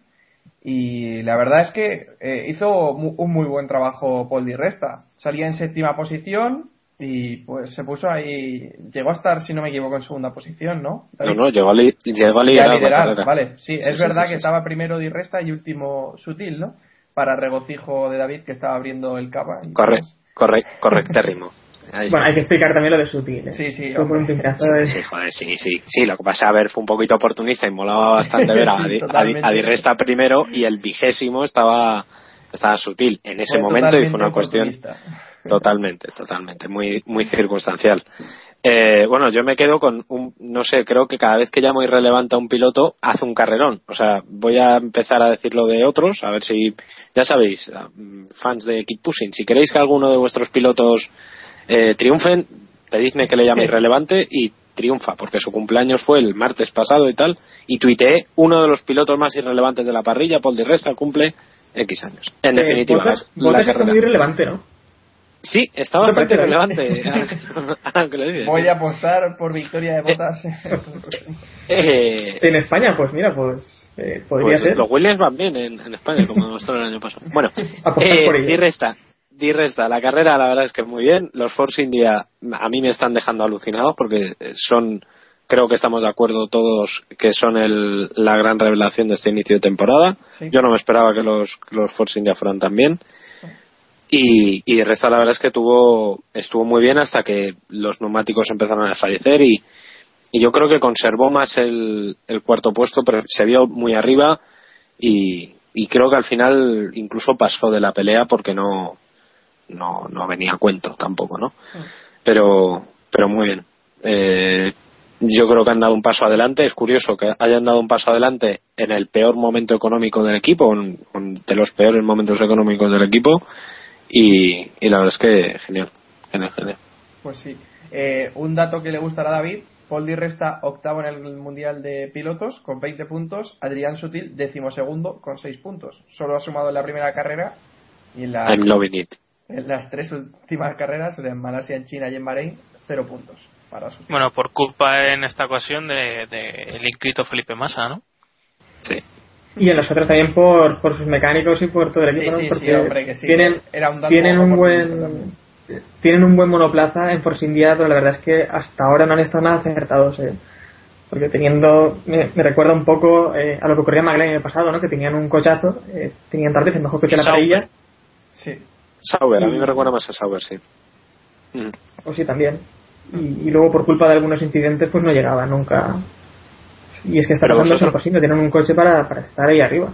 A: Y la verdad es que eh, hizo un muy buen trabajo Paul Di Resta. Salía en séptima posición y pues se puso ahí. Llegó a estar, si no me equivoco, en segunda posición, ¿no?
D: No, no, llegó a, li- llegó a liderar,
A: a
D: la
A: liderar,
D: carrera.
A: vale. Sí,
D: Sí,
A: es
D: sí,
A: verdad
D: sí,
A: que
D: sí,
A: estaba primero Di Resta y último Sutil, ¿no? Para regocijo de David que estaba abriendo el cava.
D: Corre,
A: demás.
D: corre, correctérrimo.
E: Bueno, hay que explicar también lo de Sutil. ¿eh?
A: Sí, sí,
E: Fue por un
A: hombre.
E: pinchazo de-
D: Sí, joder, sí, sí. Sí, lo que pasa, a ver, fue un poquito oportunista y molaba bastante ver a,
A: Sí,
D: a Di-
A: totalmente.
D: a Di Resta primero y el vigésimo estaba, estaba sutil en ese
A: Fue
D: momento y fue una cuestión. Totalmente, totalmente, muy, muy circunstancial. Eh, bueno, yo me quedo con un, no sé, creo que cada vez que llamo irrelevante a un piloto, hace un carrerón. O sea, voy a empezar a decirlo de otros, a ver si, ya sabéis, fans de Keep Pushing, si queréis que alguno de vuestros pilotos eh, triunfen, pedidme que le llame irrelevante y triunfa, porque su cumpleaños fue el martes pasado y tal, y tuiteé uno de los pilotos más irrelevantes de la parrilla, Paul Di Resta, cumple X años. En
E: Eh,
D: definitiva,
E: Bottas-
D: la carrera.
E: muy relevante, ¿no?
D: Sí, está bastante relevante. ahora que lo dices,
A: Voy a apostar por victoria de botas.
D: Eh,
E: En España, pues mira, pues eh, podría
D: pues
E: ser.
D: Los Williams van bien en, en España, como demostró el año pasado. Bueno, eh,
E: por
D: di resta. Di resta. La carrera, la verdad es que muy bien. Los Force India a mí me están dejando alucinados porque son, creo que estamos de acuerdo todos que son el, la gran revelación de este inicio de temporada.
A: Sí.
D: Yo no me esperaba que los, que los Force India fueran tan bien. Y, y de resta la verdad es que tuvo, estuvo muy bien hasta que los neumáticos empezaron a fallecer y, y yo creo que conservó más el, el cuarto puesto, pero se vio muy arriba y, y creo que al final incluso pasó de la pelea porque no, no, no venía a cuento tampoco, ¿no? Pero, pero muy bien. Eh, yo creo que han dado un paso adelante. Es curioso que hayan dado un paso adelante en el peor momento económico del equipo, en, en de los peores momentos económicos del equipo. Y, y la verdad es que genial, genial, genial.
A: Pues sí. Eh, un dato que le gustará a David. Paul Di Resta octavo en el Mundial de Pilotos con 20 puntos. Adrián Sutil decimosegundo con 6 puntos. Solo ha sumado en la primera carrera y en las,
D: I'm loving it.
A: en las tres últimas carreras, en Malasia, en China y en Bahrein, 0 puntos para Sutil.
G: Bueno, por culpa en esta ocasión de, de el inscrito Felipe Massa, ¿no?
D: Sí.
E: Y en los otros también por, por sus mecánicos y por todo el
A: Sí,
E: equipo, ¿no?
A: sí, sí,
E: Porque
A: hombre, que sí.
E: tienen,
A: Era un
E: tienen un buen
A: también.
E: tienen un buen monoplaza en Force India, pero la verdad es que hasta ahora no han estado nada acertados. eh. Porque teniendo, me, me recuerda un poco eh, a lo que ocurría en McLaren en el pasado, ¿no? Que tenían un cochazo, eh, tenían tal vez el mejor coche de la parrilla,
A: Sí.
D: Sauber, a mí me recuerda más a Sauber, sí. Mm.
E: o sí también. y, y luego por culpa de algunos incidentes pues no llegaba nunca. Y es que está pasando
D: vosotros-
E: San Pasino, tienen un coche para, para estar ahí arriba.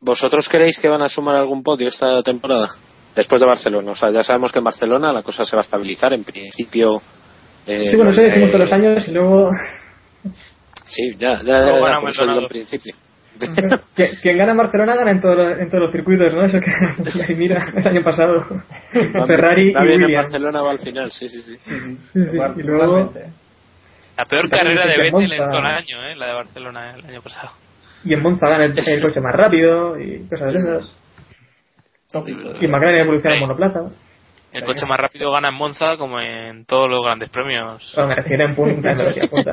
D: ¿Vosotros creéis que van a sumar algún podio esta temporada? Después de Barcelona. O sea, ya sabemos que en Barcelona la cosa se va a estabilizar. En principio. eh,
E: sí, bueno, eso
D: eh,
E: decimos todos los años y luego
D: Sí, ya, ya, ya,
G: gana
D: por eso digo
G: Maldonado.
D: en principio.
E: quien gana en Barcelona gana en, todo lo- en todos los circuitos, ¿no? Eso que mira el año pasado Ferrari y
D: bien en
E: Williams.
D: Barcelona va al final, sí, sí, sí.
E: Sí, sí,
A: Total-
E: y luego.
G: La peor
E: también
G: carrera de Vettel en todo el año, ¿eh? la de Barcelona el año pasado.
E: y en Monza gana el, el coche más rápido y cosas de esas. Y McLaren evoluciona en monoplaza.
G: El coche más rápido gana en Monza como en todos los grandes premios.
E: Bueno, me refiero en punta, en velocidad punta.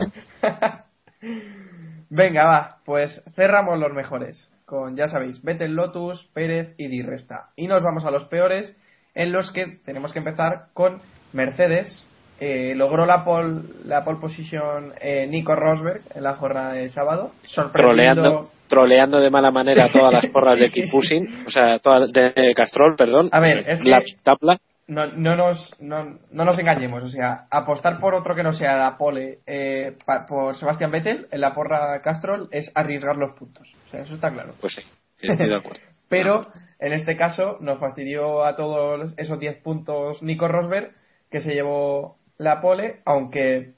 A: Venga, va, pues cerramos los mejores. Con, ya sabéis, Vettel, Lotus, Pérez y Di Resta. Y nos vamos a los peores, en los que tenemos que empezar con Mercedes. Eh, logró la pole, la pole position eh, Nico Rosberg en la jornada de sábado. Sorprendiendo.
D: Troleando, troleando de mala manera todas las porras de
A: Sí, sí,
D: o sea, toda, de Castrol, perdón.
A: A ver, es
D: la
A: que-
D: tabla.
A: no, no, nos, no, no nos engañemos, o sea, apostar por otro que no sea la pole eh, pa- por Sebastián Vettel en la porra Castrol es arriesgar los puntos. O sea, eso está claro.
D: Pues sí, estoy de acuerdo.
A: Pero en este caso nos fastidió a todos esos 10 puntos Nico Rosberg, que se llevó la pole, aunque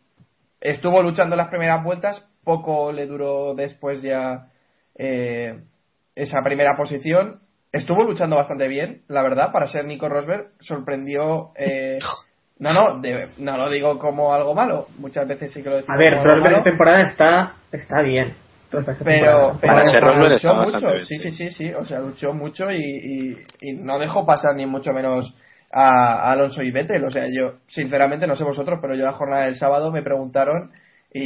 A: estuvo luchando las primeras vueltas, poco le duró después ya eh, esa primera posición. Estuvo luchando bastante bien, la verdad, para ser Nico Rosberg. Sorprendió. eh, no, no, de- no lo digo como algo malo. Muchas veces sí que lo decimos
E: A ver,
A: como
E: Rosberg esta temporada está, está bien.
A: Pero, pero
D: Para ser
A: luchó
D: Rosberg está
A: mucho,
D: bastante bien,
A: sí,
D: sí.
A: sí, sí, sí, o sea, luchó mucho y, y- y no dejó pasar ni mucho menos a, a Alonso y Vettel, o sea, yo, sinceramente, no sé vosotros, pero yo la jornada del sábado me preguntaron y,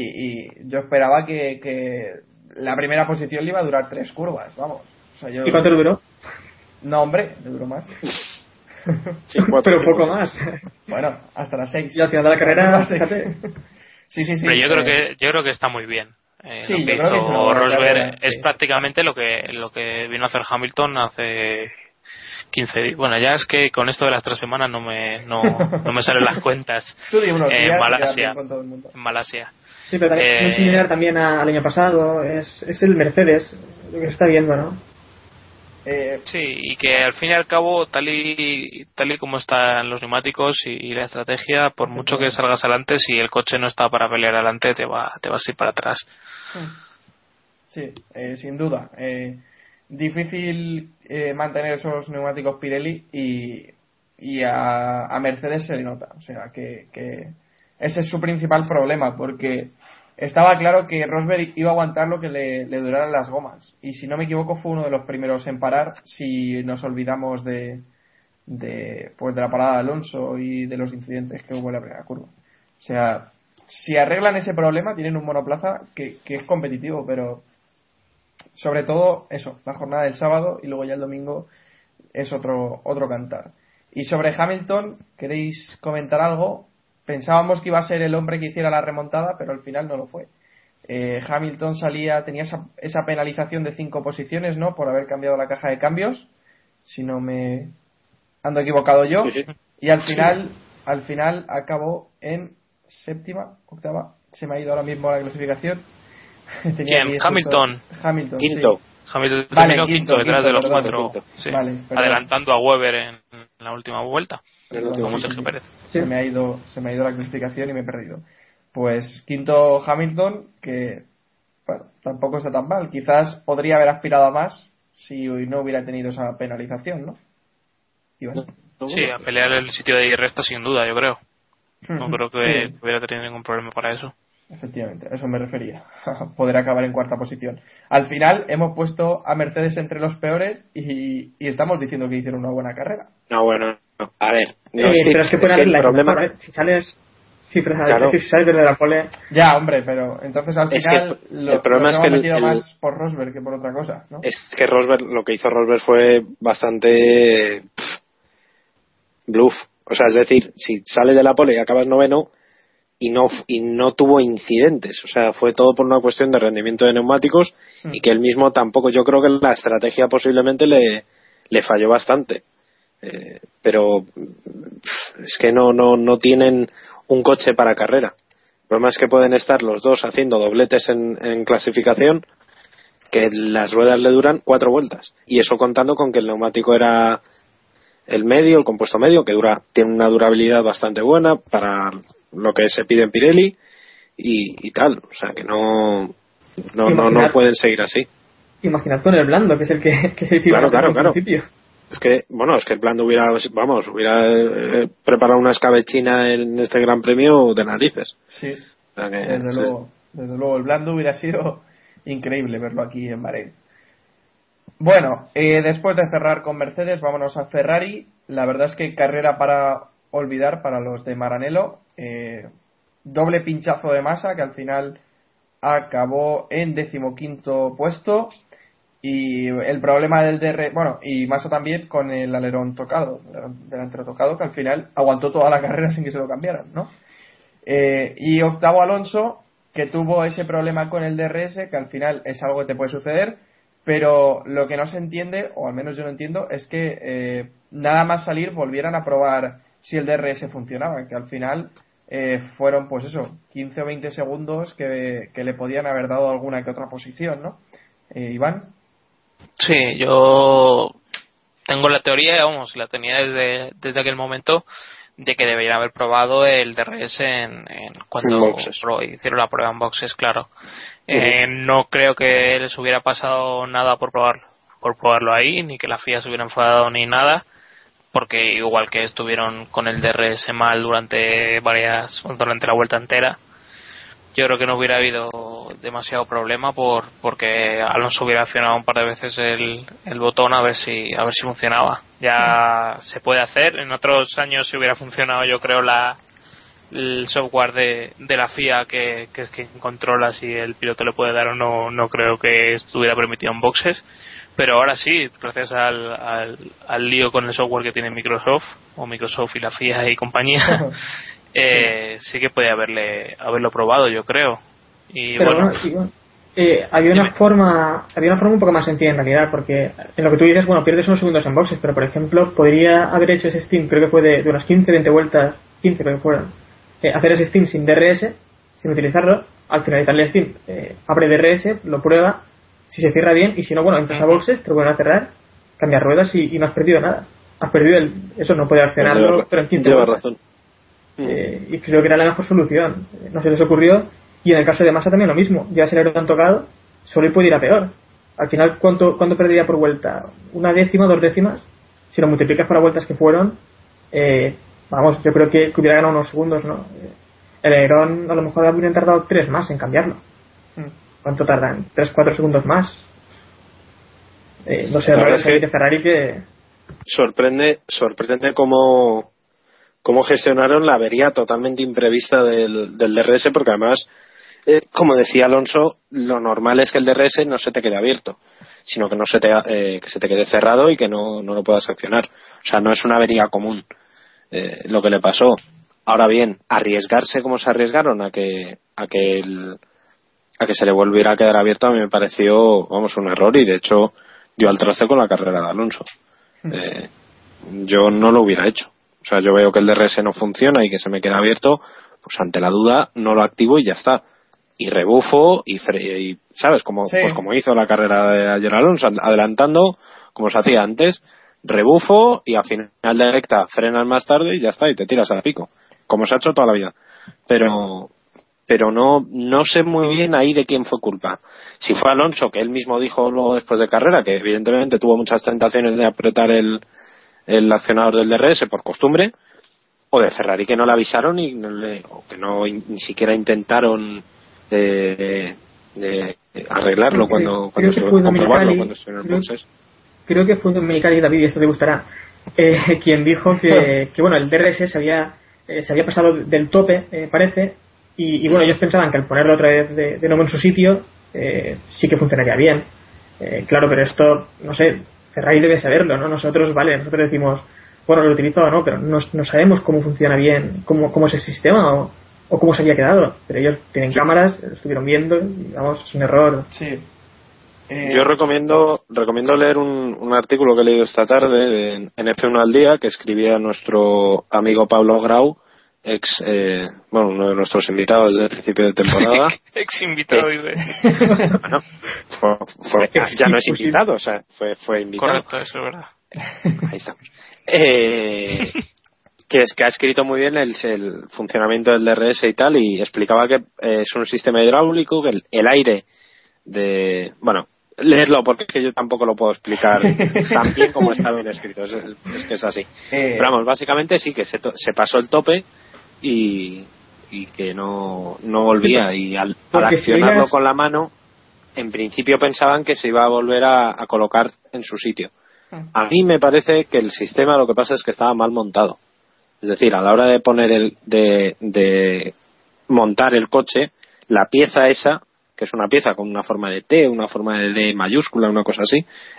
A: y yo esperaba que, que la primera posición le iba a durar tres curvas, vamos. O sea, yo,
E: ¿Y cuánto le duró?
A: No, hombre, le duró más.
D: Sí, cuatro,
E: Pero
D: cinco.
E: poco más.
A: Bueno, hasta las seis.
E: Y al final de la carrera, fíjate.
A: Sí, sí, sí.
G: Pero yo creo
A: eh,
G: que yo creo que está muy bien. Eh,
A: Sí,
G: lo que Rosberg es prácticamente lo que lo que vino a hacer Hamilton hace 15 días. Bueno, ya es que con esto de las tres semanas no me no, no me salen las cuentas. Eh, en Malasia. En Malasia.
E: Sí, pero también
G: Eh,
E: muy similar también a- al año pasado. Es, es el Mercedes, lo que se está viendo, ¿no?
A: Eh,
G: Sí, y que al fin y al cabo, tal y, tal y como están los neumáticos y, y la estrategia, por mucho que salgas adelante, si el coche no está para pelear adelante, te, va, te vas a ir para atrás.
A: Sí, eh, sin duda. Eh, difícil eh, mantener esos neumáticos Pirelli y, y a, a Mercedes se le nota. O sea, que, que ese es su principal problema porque estaba claro que Rosberg iba a aguantar lo que le, le duraran las gomas. Y si no me equivoco fue uno de los primeros en parar si nos olvidamos de, de, pues de la parada de Alonso y de los incidentes que hubo en la primera curva. O sea, si arreglan ese problema, tienen un monoplaza que, que es competitivo, pero sobre todo eso, la jornada del sábado y luego ya el domingo es otro, otro cantar. Y sobre Hamilton, ¿queréis comentar algo? Pensábamos que iba a ser el hombre que hiciera la remontada, pero al final no lo fue. Eh, Hamilton salía, tenía esa, esa penalización de cinco posiciones, ¿no? Por haber cambiado la caja de cambios, si no me ando equivocado yo.
D: Sí, sí.
A: Y al final, al final acabó en séptima, octava, se me ha ido ahora mismo la clasificación. Tenía
G: ¿Quién? Hamilton.
A: Hamilton, sí.
D: Quinto.
G: Hamilton
A: Vale,
G: terminó
A: quinto,
G: quinto, detrás
A: quinto,
G: de los
A: perdón,
G: cuatro, sí,
A: Vale,
G: adelantando a Weber en, en la última vuelta,
D: En la última
G: como
A: sí,
G: Sergio
A: sí.
G: Pérez.
A: se me ha ido se me ha ido la clasificación y me he perdido pues quinto Hamilton que bueno, tampoco está tan mal quizás podría haber aspirado a más si no hubiera tenido esa penalización no.
G: Sí, a pelear el sitio de resta sin duda, yo creo. No creo que
A: Sí,
G: hubiera tenido ningún problema para eso.
A: Efectivamente a eso me refería poder acabar en cuarta posición al final hemos puesto a Mercedes entre los peores y, y estamos diciendo que hicieron una buena carrera
D: No, bueno, no. a ver. no, es que-
E: pero es que
D: es
E: pueden
D: que el
E: hacerla
D: problema.
E: mejor. Si sales.
D: Claro.
E: si sales desde la pole.
A: ya hombre pero entonces al
D: Es que
A: final
D: el-
A: lo,
D: el problema
A: lo
D: es que
A: metido
D: el-
A: más por Rosberg que por otra cosa ¿no?
D: Es que Rosberg, lo que hizo Rosberg fue bastante pff, bluff. O sea, es decir, si sale de la pole y acabas noveno y no y no tuvo incidentes, o sea, fue todo por una cuestión de rendimiento de neumáticos y que él mismo tampoco, yo creo que la estrategia posiblemente le, le falló bastante. Eh, pero es que no, no, no tienen un coche para carrera. El problema es que pueden estar los dos haciendo dobletes en, en clasificación que las ruedas le duran cuatro vueltas. Y eso contando con que el neumático era el medio, el compuesto medio, que dura, tiene una durabilidad bastante buena para lo que se pide en Pirelli y, y tal. O sea que no, no, no, no
E: Imaginar-
D: pueden seguir así.
E: Imaginad con el blando, que es el que, que que
D: Claro, claro, claro.
E: principio.
D: Es que, bueno, es que el plan hubiera, vamos, hubiera eh, preparado una escabechina en este gran premio de narices.
A: Sí,
D: O sea que,
A: desde
D: sí.
A: luego. Desde luego, el blando hubiera sido increíble verlo aquí en Bahrein. Bueno, eh, después de cerrar con Mercedes, vámonos a Ferrari. La verdad es que carrera para olvidar para los de Maranello. Eh, doble pinchazo de masa que al final acabó en decimoquinto puesto. Y el problema del DR, bueno, y Massa también con el alerón tocado, delantero tocado, que al final aguantó toda la carrera sin que se lo cambiaran, ¿no? Eh, y octavo Alonso, que tuvo ese problema con el DRS, que al final es algo que te puede suceder, pero lo que no se entiende, o al menos yo no entiendo, es que eh, nada más salir volvieran a probar si el DRS funcionaba, que al final eh, fueron, pues eso, 15 o 20 segundos que, que le podían haber dado alguna que otra posición, ¿no? Eh, Iván.
G: Sí, yo tengo la teoría, vamos, la tenía desde, desde aquel momento, de que deberían haber probado el DRS en, en cuando
D: En boxes.
G: pro- hicieron la prueba en boxes, claro. Eh, no creo que les hubiera pasado nada por probarlo, por probarlo ahí, ni que la FIA se hubiera enfadado ni nada, porque igual que estuvieron con el DRS mal durante varias, durante la vuelta entera, yo creo que no hubiera habido demasiado problema por porque Alonso hubiera accionado un par de veces el, el botón a ver si a ver si funcionaba. Ya se puede hacer. En otros años si hubiera funcionado yo creo la el software de, de la FIA que, que es quien controla si el piloto le puede dar o no no creo que estuviera permitido en boxes pero ahora sí gracias al, al, al lío con el software que tiene Microsoft o Microsoft y la FIA y compañía eh, sí que puede haberle haberlo probado yo creo. Y
E: Pero
G: bueno.
E: bueno, eh, había una forma había una forma un poco más sencilla en realidad porque en lo que tú dices bueno pierdes unos segundos en boxes pero por ejemplo podría haber hecho ese stint creo que fue de, de unas 15 20 vueltas 15 creo que fueron eh, hacer ese stint sin DRS sin utilizarlo al finalizar el stint eh, abre DRS lo prueba si se cierra bien y si no bueno entras a boxes te lo vuelven a cerrar cambiar ruedas y, y no has perdido nada has perdido el, eso no puede accionarlo
D: Lleva-
E: pero en 15
D: lleva razón.
E: Eh, y creo que era la mejor solución. No se les ocurrió. Y en el caso de Massa también lo mismo. Ya se le han tocado, solo puede ir a peor. Al final, ¿cuánto, ¿cuánto perdería por vuelta? ¿Una décima, dos décimas? Si lo multiplicas por las vueltas que fueron, eh, vamos, yo creo que, hubiera ganado unos segundos, ¿no? Eh, El Aeron a lo mejor hubieran tardado tres más en cambiarlo. ¿Cuánto tardan? ¿Tres, cuatro segundos más? Eh, no sé,
D: La verdad
E: de Ferrari que...
D: sorprende sorprende cómo cómo gestionaron la avería totalmente imprevista del, del DRS porque además eh, como decía Alonso lo normal es que el DRS no se te quede abierto sino que no se te eh, que se te quede cerrado y que no, no lo puedas accionar o sea no es una avería común eh, lo que le pasó ahora bien arriesgarse como se arriesgaron a que a que el, a que se le volviera a quedar abierto a mí me pareció vamos un error y de hecho dio al traste con la carrera de Alonso eh, yo no lo hubiera hecho. O sea, yo veo que el DRS no funciona y que se me queda abierto, pues ante la duda no lo activo y ya está. Y rebufo y, fre- y ¿sabes? Como,
A: Sí.
D: Pues como hizo la carrera de ayer Alonso, adelantando, como se hacía antes, rebufo y a final de recta frenas más tarde y ya está, y te tiras al pico. Como se ha hecho toda la vida. Pero, pero no, no sé muy bien ahí de quién fue culpa. Si fue Alonso, que él mismo dijo luego después de carrera, que evidentemente tuvo muchas tentaciones de apretar el, el accionador del DRS por costumbre, o de Ferrari que no le avisaron y no le- o que no ni siquiera intentaron eh, eh, arreglarlo
E: Creo-
D: cuando, cuando
E: fue
D: comprobarlo cuando estuvieron en
E: creo-
D: boxes.
E: creo que fue Dominicali David, y esto te gustará, eh, quien dijo que, que, bueno, el DRS se había, eh, se había pasado del tope, eh, parece, y, y, bueno, ellos pensaban que al ponerlo otra vez de, de nuevo en su sitio, eh, sí que funcionaría bien. Eh, claro, pero esto, no sé, Ferrari debe saberlo, ¿no? Nosotros, vale, nosotros decimos, bueno, lo utilizo o no, pero no, no sabemos cómo funciona bien, cómo, cómo es el sistema o, o cómo se había quedado. Pero ellos tienen cámaras, lo estuvieron viendo, y vamos, es un error.
A: Sí. Eh,
D: Yo recomiendo, recomiendo leer un, un artículo que he leído esta tarde de- en F1 al día que escribía nuestro amigo Pablo Grau ex, eh, bueno, uno de nuestros invitados del principio de temporada.
G: Ex invitado, dice.
D: bueno, fue, fue- ya no es invitado, o sea, fue, fue invitado.
G: Correcto, eso es verdad.
D: Ahí estamos. Eh, que es que ha escrito muy bien el, el funcionamiento del DRS y tal, y explicaba que eh, es un sistema hidráulico, que el, el aire de. Bueno, leerlo porque es que yo tampoco lo puedo explicar tan bien como está bien escrito, es, es que es así.
A: Eh,
D: Pero vamos, básicamente sí que se, to- se pasó el tope y, y que no, no volvía. y al, al
E: porque si
D: accionarlo con la mano, en principio pensaban que se iba a volver a, a colocar en su sitio. A mí me parece que el sistema lo que pasa es que estaba mal montado. Es decir, a la hora de poner el, de, de montar el coche, la pieza esa, que es una pieza con una forma de T, una forma de D mayúscula, una cosa así,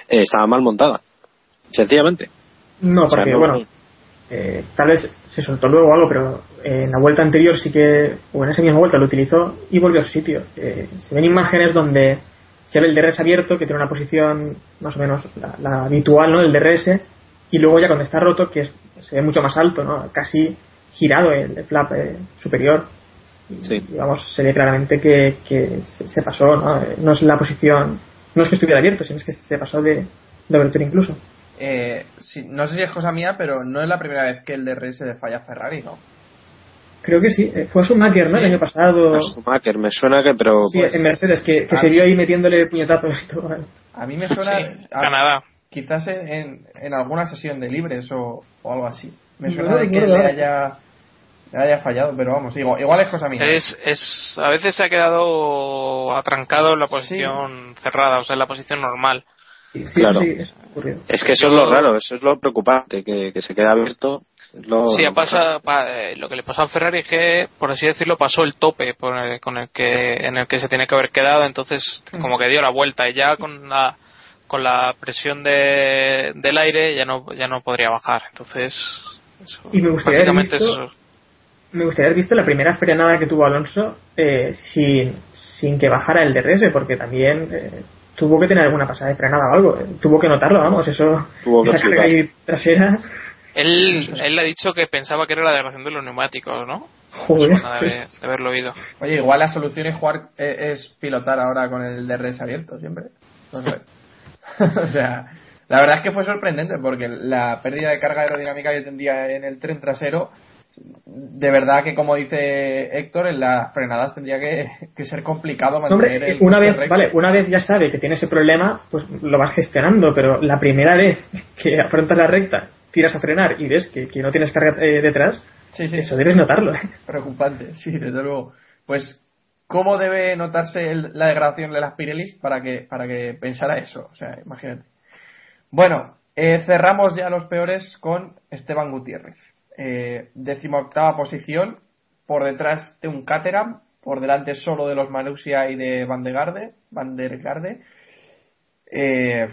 D: eh, estaba mal montada. Sencillamente.
E: No,
D: O sea,
E: porque,
D: no-
E: bueno, eh, tal vez se soltó luego algo, pero eh, en la vuelta anterior sí que, o en esa misma vuelta lo utilizó y volvió a su sitio. Eh, se ven imágenes donde se ve el DRS abierto, que tiene una posición más o menos la, la habitual, ¿no? Del DRS, y luego ya cuando está roto, que es- se ve mucho más alto, ¿no? Casi girado el, el flap eh, superior.
D: Sí.
E: y, vamos, se ve claramente que, que se, se pasó, ¿no? Eh, No es la posición, no es que estuviera abierto, sino es que se pasó de, de abertura incluso.
A: Eh, sí, no sé si es cosa mía, pero no es la primera vez que el DRS le falla a Ferrari, ¿no?
E: Creo que sí. Eh, Fue Schumacher, ¿no?
A: Sí.
E: El año pasado.
D: A Schumacher, me suena que, pero
E: Sí,
D: pues,
E: en Mercedes, que, que
A: ah.
E: se vio ahí metiéndole puñetazos y todo.
A: A mí me suena
G: Sí,
A: a-
G: Canadá.
A: quizás en, en, alguna sesión de libres o, o algo así. Me
E: No
A: suena de que le haya, le haya fallado, pero vamos, digo, igual es cosa mía.
G: Es, es, a veces se ha quedado atrancado en la posición cerrada, o sea, en la posición normal.
E: Sí,
D: Claro.
E: sí, ocurrido.
D: es que eso es lo raro, eso es lo preocupante, que, que se queda abierto. lo-
G: Sí, pasado- pa- eh, lo que le pasó a Ferrari es que, por así decirlo, pasó el tope por el- con el que, en el que se tiene que haber quedado, entonces como que dio la vuelta y ya con la, con la presión de, del aire ya no, ya no podría bajar. Entonces, eso,
E: Y me gustaría haber
G: básicamente
E: visto-
G: eso.
E: Me gustaría haber visto la primera frenada que tuvo Alonso eh, sin, sin que bajara el DRS, porque también eh, tuvo que tener alguna pasada de frenada o algo. eh, Tuvo que notarlo, vamos, eso.
D: Tuvo que
E: esa carga ahí trasera.
G: Él, él ha dicho que pensaba que era la degradación de los neumáticos, ¿no?
E: Joder,
G: de,
E: pues,
G: de haberlo oído.
A: Oye, igual la solución es jugar, eh, es pilotar ahora con el DRS abierto siempre. No sé. o sea, la verdad es que fue sorprendente porque la pérdida de carga aerodinámica que tendría en el tren trasero, de verdad que como dice Héctor, en las frenadas tendría que, que ser complicado mantener
E: Hombre,
A: el
E: una vez,
A: recto.
E: vale, una vez ya sabe que tiene ese problema, pues lo vas gestionando, pero la primera vez que afrontas la recta, tiras a frenar y ves que, que no tienes carga eh, detrás,
A: Sí, sí.
E: eso debes notarlo. ¿eh?
A: Preocupante, sí, desde luego. Pues, ¿cómo debe notarse el- la degradación de las Pirellis para que, para que pensara eso? O sea, imagínate. Bueno, eh, cerramos ya los peores con Esteban Gutiérrez. Eh, decimoctava posición, por detrás de un Caterham, por delante solo de los Manusia y de Van de Garde. Van der Garde. Eh,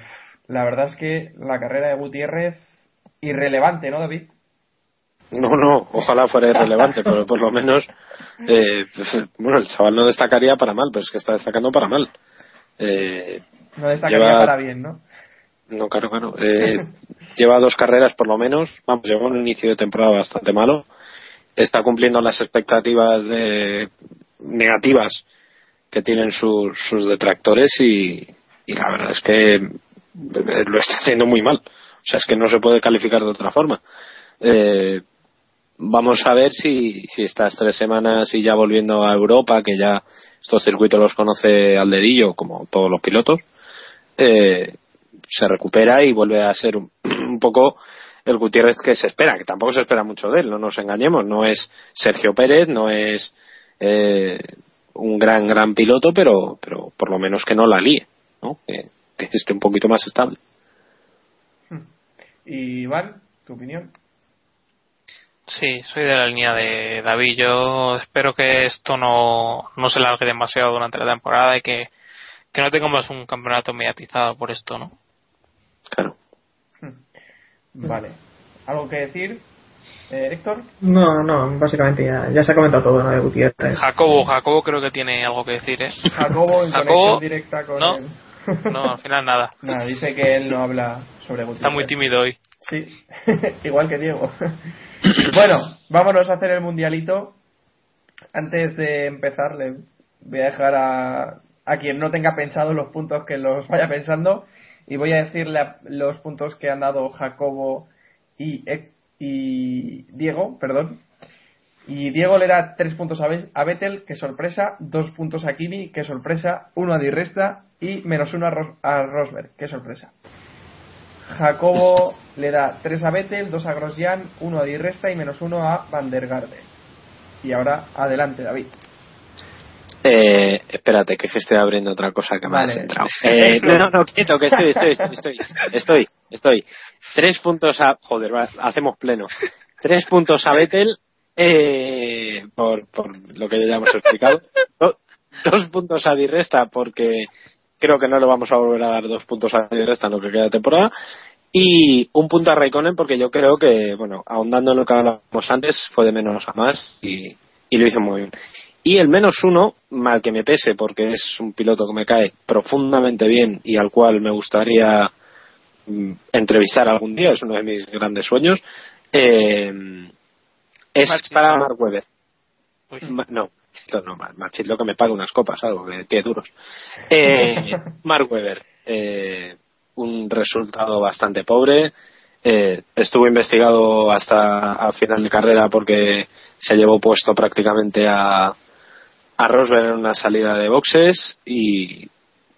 A: la verdad es que la carrera de Gutiérrez, irrelevante, ¿no, David?
D: No, no, ojalá fuera irrelevante, pero por lo menos, eh, bueno, el chaval no destacaría para mal, pero es que está destacando para mal. Eh,
A: No destacaría
D: Lleva-
A: para bien, ¿no?
D: No, claro, claro. Eh, lleva dos carreras por lo menos, vamos, lleva un inicio de temporada bastante malo. Está cumpliendo las expectativas de, negativas que tienen sus, sus detractores y, y la verdad es que eh, lo está haciendo muy mal. O sea, es que no se puede calificar de otra forma. Eh, vamos a ver si, si estas tres semanas y ya volviendo a Europa, que ya estos circuitos los conoce al dedillo, como todos los pilotos, eh, se recupera y vuelve a ser un, un poco el Gutiérrez que se espera, que tampoco se espera mucho de él, no nos engañemos, no es Sergio Pérez, no es eh, un gran, gran piloto, pero, pero por lo menos que no la líe, ¿no? que, que esté un poquito más estable.
A: Y Iván, tu opinión.
G: Sí, soy de la línea de David. Yo espero que esto no, no se largue demasiado durante la temporada y que, que no tengamos un campeonato mediatizado por esto, ¿no?
D: Claro.
A: Vale. ¿Algo que decir, eh, Héctor?
E: No, no, básicamente ya, ya se ha comentado todo, ¿no? De Gutiérrez.
G: Jacobo, Jacobo creo que tiene algo que decir, ¿eh?
A: Jacobo en
G: Jacobo,
A: conexión directa con
G: no.
A: él.
G: No, al final nada.
A: Nada, dice que él no habla sobre Gutiérrez.
G: Está muy tímido hoy.
A: Sí, igual que Diego. Bueno, vámonos a hacer el mundialito. Antes de empezar, le voy a dejar a, a quien no tenga pensado los puntos que los vaya pensando y voy a decirle a- los puntos que han dado Jacobo y, Ec- y Diego, perdón. Y Diego le da tres puntos a, Vettel, que sorpresa, dos puntos a Kimi, que sorpresa, uno a Di Resta y menos uno a, Ros- a Rosberg, que sorpresa. Jacobo le da tres a Vettel, dos a Grosjean, uno a Di Resta y menos uno a Van der Garde. Y ahora adelante, David.
D: Eh, espérate, que estoy abriendo otra cosa que me
A: Vale.
D: ha centrado. Eh, no, no, no, quieto, que estoy, estoy, estoy, estoy, estoy, estoy. Tres puntos a, joder, va, hacemos pleno. Tres puntos a Vettel, eh, por, por lo que ya hemos explicado. Do- dos puntos a Di Resta porque creo que no le vamos a volver a dar dos puntos a Di Resta en lo que queda de temporada. Y un punto a Raikkonen porque yo creo que, bueno, ahondando en lo que hablábamos antes, fue de menos a más y, y lo hizo muy bien. Y el menos uno, mal que me pese, porque es un piloto que me cae profundamente bien y al cual me gustaría mm, entrevistar algún día, es uno de mis grandes sueños, eh, es para Mark Webber. Ma- no, no, Ma- Machito que me pague unas copas, algo, que pie duros. Eh, Mark Webber, eh, un resultado bastante pobre. Eh, estuvo investigado hasta a final de carrera porque se llevó puesto prácticamente a, a Rosberg en una salida de boxes y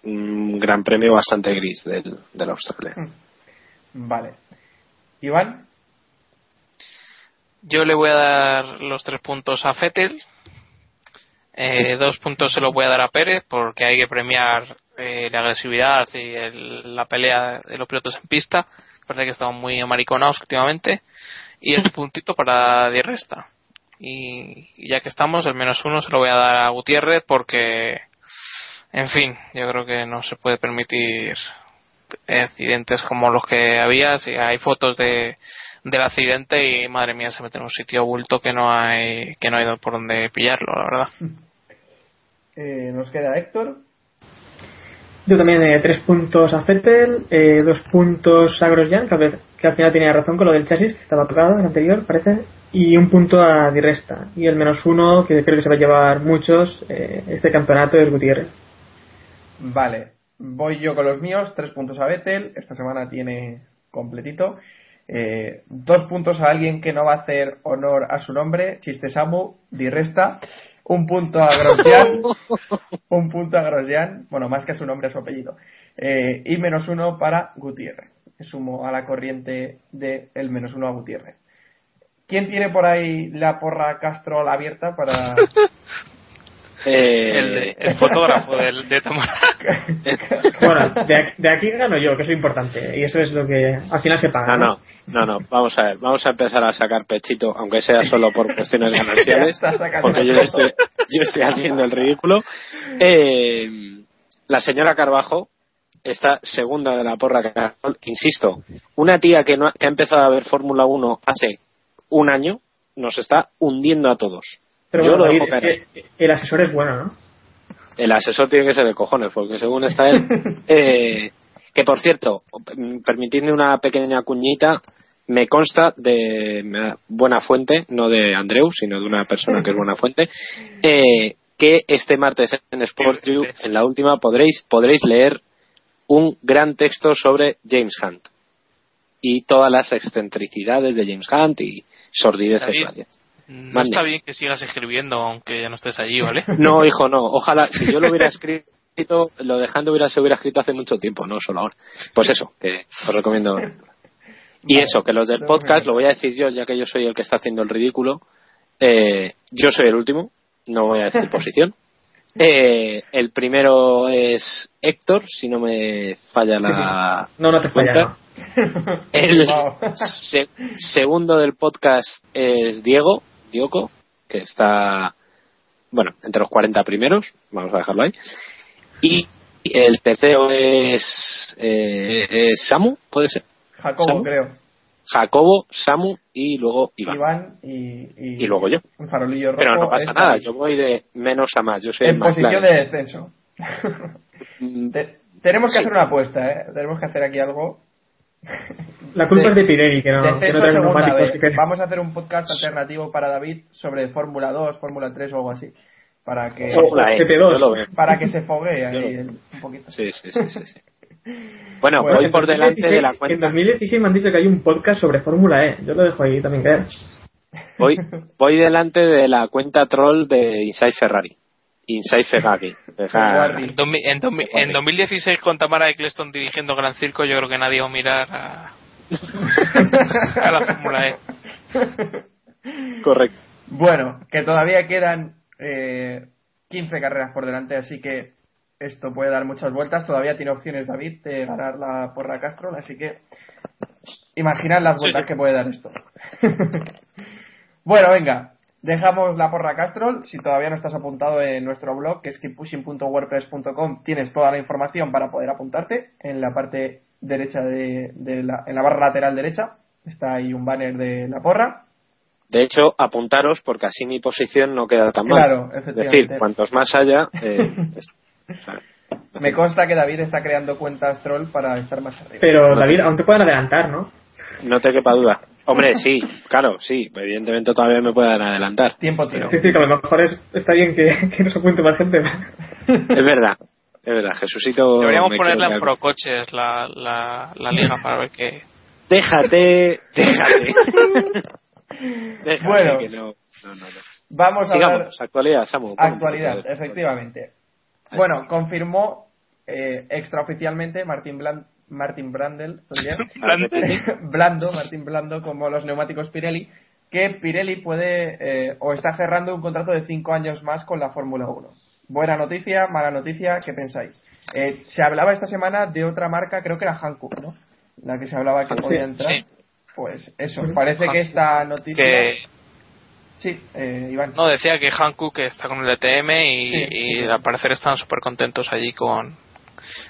D: un gran premio bastante gris del, del Australia.
A: Vale. Iván,
G: Yo le voy a dar los tres puntos a Fettel. Eh, dos puntos se los voy a dar a Pérez porque hay que premiar eh, la agresividad y el- la pelea de los pilotos en pista. Parece que estamos muy amariconados últimamente. Y el puntito para Di Resta. Y, ya que estamos, el menos uno se lo voy a dar a Gutiérrez porque, en fin, yo creo que no se puede permitir accidentes como los que había. Si hay fotos de, del accidente y madre mía se mete en un sitio bulto que no hay que no hay por donde pillarlo, la verdad.
A: eh, nos queda Héctor.
E: Yo también eh, tres puntos a Fettel, eh, dos puntos a Grosjean, que, que al final tenía razón con lo del chasis, que estaba tocado el anterior, parece, y un punto a Di Resta. Y el menos uno, que creo que se va a llevar muchos, eh, este campeonato es Gutiérrez.
A: Vale, voy yo con los míos, tres puntos a Vettel, esta semana tiene completito. Eh, dos puntos a alguien que no va a hacer honor a su nombre, Chiste Samu, Di Resta. Un punto a Grosjean, un punto a Grosjean, bueno, más que a su nombre, a su apellido. Eh, y menos uno para Gutiérrez. Sumo a la corriente de el menos uno a Gutiérrez. ¿Quién tiene por ahí la porra Castrol abierta para,
D: Eh,
G: El, fotógrafo del, de Tamara.
E: Bueno, de aquí, de aquí gano yo, que es lo importante, y eso es lo que al final se paga.
D: No, no, no, no. Vamos a ver, vamos a empezar a sacar pechito, aunque sea solo por cuestiones gananciales, porque yo estoy, yo estoy haciendo el ridículo. Eh, la señora Carbajo está segunda de la porra Carol. Insisto, una tía que, no ha, que ha empezado a ver Fórmula 1 hace un año nos está hundiendo a todos.
E: Pero
D: yo
E: bueno,
D: lo
E: David, es que el asesor es bueno, ¿no?
D: El asesor tiene que ser de cojones, porque según está él. eh, que por cierto, permitidme una pequeña cuñita. Me consta de buena fuente, no de Andreu, sino de una persona que es buena fuente, eh, que este martes en Sports You, en la última, podréis, podréis leer un gran texto sobre James Hunt y todas las excentricidades de James Hunt y sordideces varias.
G: No
D: Mande.
G: está bien que sigas escribiendo aunque ya no estés allí, ¿vale?
D: No, hijo, no. Ojalá, si yo lo hubiera escrito, lo dejando hubiera, se hubiera escrito hace mucho tiempo, no solo ahora. Pues eso, que os recomiendo. Y
A: Vale,
D: eso, que los del podcast, lo voy a decir yo, ya que yo soy el que está haciendo el ridículo. Eh, yo soy el último, no voy a decir posición. Eh, el primero es Héctor, si no me falla la.
E: No, no te falla, no.
D: El
A: Wow.
D: se- segundo del podcast es Diego, Dioco, que está, bueno, entre los 40 primeros, vamos a dejarlo ahí. Y el tercero es, eh, es Samu, puede ser.
A: Jacobo,
D: ¿Samu?
A: creo.
D: Jacobo, Samu y luego Iván.
A: Iván y, y,
D: Y luego yo.
A: Un farolillo rojo.
D: Pero no pasa nada, yo voy de menos a más, yo soy
A: En
D: más
A: posición
D: claro.
A: de descenso.
D: Mm,
A: Te- tenemos que
D: Sí.
A: hacer una apuesta, ¿eh? Tenemos que hacer aquí algo.
E: La culpa es de Pirelli, que no, que no trae
A: segunda
E: neumáticos que-
A: Vamos a hacer un podcast alternativo para David sobre Fórmula 2, Fórmula 3 o algo así. Para que,
D: Fórmula E,
E: GP2.
D: yo lo veo.
A: para que se foguee ahí
D: lo-
A: el- un poquito.
D: Sí, sí, sí, sí, sí. Bueno,
A: Bueno,
D: voy por delante de la
E: 2016 En
D: cuenta.
E: 2016 me han dicho que hay un podcast sobre Fórmula E. Yo lo dejo ahí también caer.
D: Voy, voy delante de la cuenta troll de Inside Ferrari. Inside Ferrari. Ferrari.
G: En, 2000 en 2000 en 2016 con Tamara Eccleston dirigiendo Gran Circo yo creo que nadie va a mirar a, a la Fórmula E.
D: Correcto.
A: Bueno, que todavía quedan eh, 15 carreras por delante, así que esto puede dar muchas vueltas. Todavía tiene opciones David de ganar la porra Castrol, así que imaginad las vueltas
G: Sí.
A: que puede dar esto. bueno, venga, dejamos la porra Castrol. Si todavía no estás apuntado en nuestro blog, que es keeppushing.wordpress.com, tienes toda la información para poder apuntarte en la parte derecha de, de la, en la barra lateral derecha. Está ahí un banner de la porra.
D: De hecho, apuntaros porque así mi posición no queda tan
A: Claro,
D: mal. Es
A: efectivamente.
D: decir, cuantos más haya, eh, es-
A: Me consta que David está creando cuentas troll para estar más arriba.
E: Pero David, aún te pueden adelantar, ¿no?
D: no te quepa duda. Hombre, sí, claro, sí. Evidentemente todavía me pueden adelantar.
A: Tiempo tiro.
E: Es decir, que a lo mejor es- está bien que, que nos apunte más gente.
D: Es verdad, es verdad. Jesucito.
G: Deberíamos ponerla en Procoches la, la, la liga para ver qué.
D: Déjate, déjate. déjate
A: Bueno.
D: que no, no, no, no.
A: Vamos a hablar
D: Sigamos, actualidad, Samu.
A: actualidad, efectivamente. Bueno, confirmó eh, extraoficialmente Martín Blan- Martin Brandel. Blando, Martín Blando, como los neumáticos Pirelli, que Pirelli puede eh, o está cerrando un contrato de cinco años más con la Fórmula 1. Buena noticia, mala noticia, ¿qué pensáis? Eh, se hablaba esta semana de otra marca, creo que era Hankook, ¿no? La que se hablaba que
D: Sí,
A: podía entrar.
G: sí.
A: Pues eso, parece que esta noticia.
G: que
A: Sí, eh, Iván.
G: no decía que Hankook está con el DTM y,
A: Sí.
G: y al parecer están súper contentos allí con,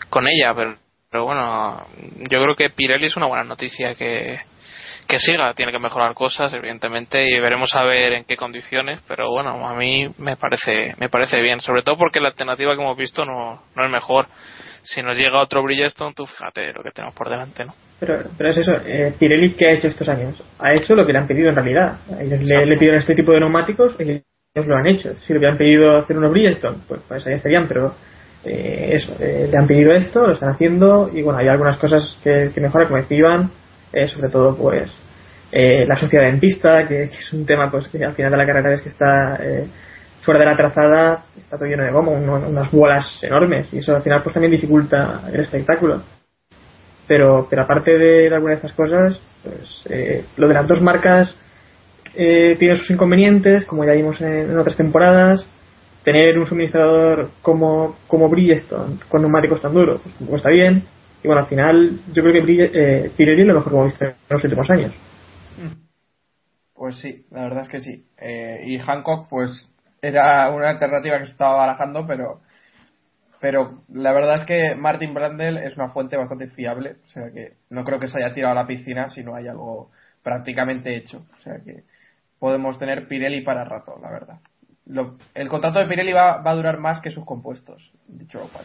G: con ella pero, pero bueno yo creo que Pirelli es una buena noticia que que siga tiene que mejorar cosas evidentemente y veremos a ver en qué condiciones pero bueno a mí me parece me parece bien sobre todo porque la alternativa que hemos visto no, no es mejor si nos llega otro Bridgestone tú fíjate lo que tenemos por delante no
E: Pero, pero es eso, eh, Pirelli, ¿qué ha hecho estos años? Ha hecho lo que le han pedido en realidad. Ellos le, le pidieron este tipo de neumáticos y ellos lo han hecho. Si le hubieran pedido hacer unos Bridgestone, pues, pues ahí estarían, pero eh, eso, eh, le han pedido esto, lo están haciendo y bueno, hay algunas cosas que, que mejoran, como decía Iván, eh, sobre todo pues eh, la sociedad en pista, que, es un tema pues que al final de la carrera es que está eh, fuera de la trazada, está todo lleno de goma, unas bolas enormes y eso al final pues también dificulta el espectáculo. Pero pero aparte de, algunas de estas cosas pues eh, lo de las dos marcas tiene sus inconvenientes como ya vimos en otras temporadas tener un suministrador como como Bridgestone con neumáticos tan duros pues está bien y bueno al final yo creo que eh, Pirelli es lo mejor que hemos visto en los últimos años
A: Pues sí, la verdad es que sí. Eh, y Hancock, pues, era una alternativa que se estaba barajando, pero pero la verdad es que Martin Brandel es una fuente bastante fiable, o sea que no creo que se haya tirado a la piscina si no hay algo prácticamente hecho. O sea que podemos tener Pirelli para rato, la verdad. Lo- el contrato de Pirelli va, va a durar más que sus compuestos, dicho lo cual.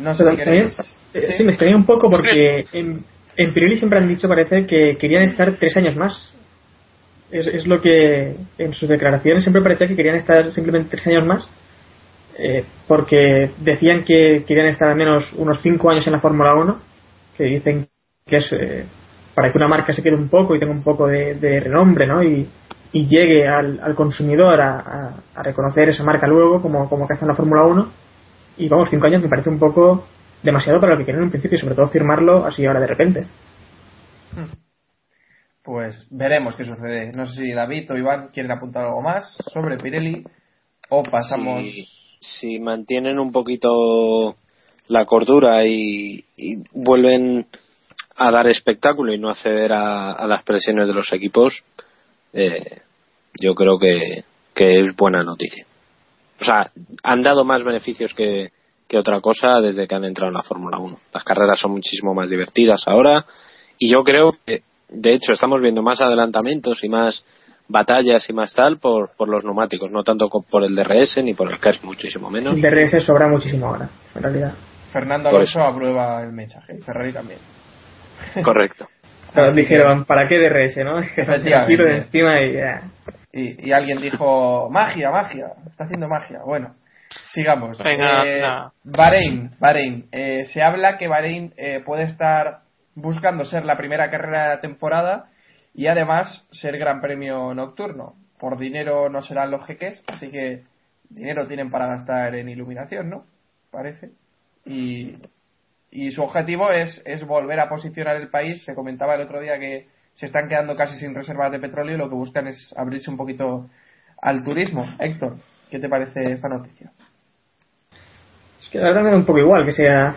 A: No sé
E: Pero
A: si queréis.
E: eh, sí, me extraña un poco porque en, en Pirelli siempre han dicho, parece, que querían estar tres años más. Es, es lo que en sus declaraciones siempre parecía que querían estar simplemente tres años más. eh, porque decían que querían estar al menos unos cinco años en la Fórmula 1, que dicen que es eh, para que una marca se quede un poco y tenga un poco de, de renombre, ¿no? Y, y llegue al, al consumidor a, a- a reconocer esa marca luego, como, como que hace en la Fórmula 1 y vamos, cinco años me parece un poco demasiado para lo que quieren en un principio y sobre todo firmarlo así ahora de repente.
A: Pues veremos qué sucede. No sé si David o Iván quieren apuntar algo más sobre Pirelli o pasamos.
D: Si, si mantienen un poquito la cordura y, y vuelven a dar espectáculo y no acceder a, a las presiones de los equipos, eh, yo creo que, que es buena noticia. O sea, han dado más beneficios que, que otra cosa desde que han entrado en la Fórmula 1. Las carreras son muchísimo más divertidas ahora y yo creo que, de hecho, estamos viendo más adelantamientos y más batallas y más tal por, por los neumáticos, no tanto por el DRS ni por el KERS, muchísimo menos.
E: El DRS sobra muchísimo ahora, en realidad.
A: Fernando
D: Por
A: Alonso aprueba el mensaje y Ferrari también.
D: Correcto.
A: Así
E: dijeron, ¿para qué DRS, no? Giro de encima y ya.
A: Y, y alguien dijo, magia, magia, está haciendo magia. Bueno, sigamos.
G: Venga,
A: Eh. Bahrein, Bahrein. Eh, se habla que Bahrein eh, puede estar buscando ser la primera carrera de la temporada y además ser gran premio nocturno. Por dinero no serán los jeques, así que dinero tienen para gastar en iluminación, ¿no? Parece. Y, y su objetivo es, es volver a posicionar el país. Se comentaba el otro día que se están quedando casi sin reservas de petróleo y lo que buscan es abrirse un poquito al turismo. Héctor, ¿qué te parece esta noticia?
E: Es que la verdad me da un poco igual que sea.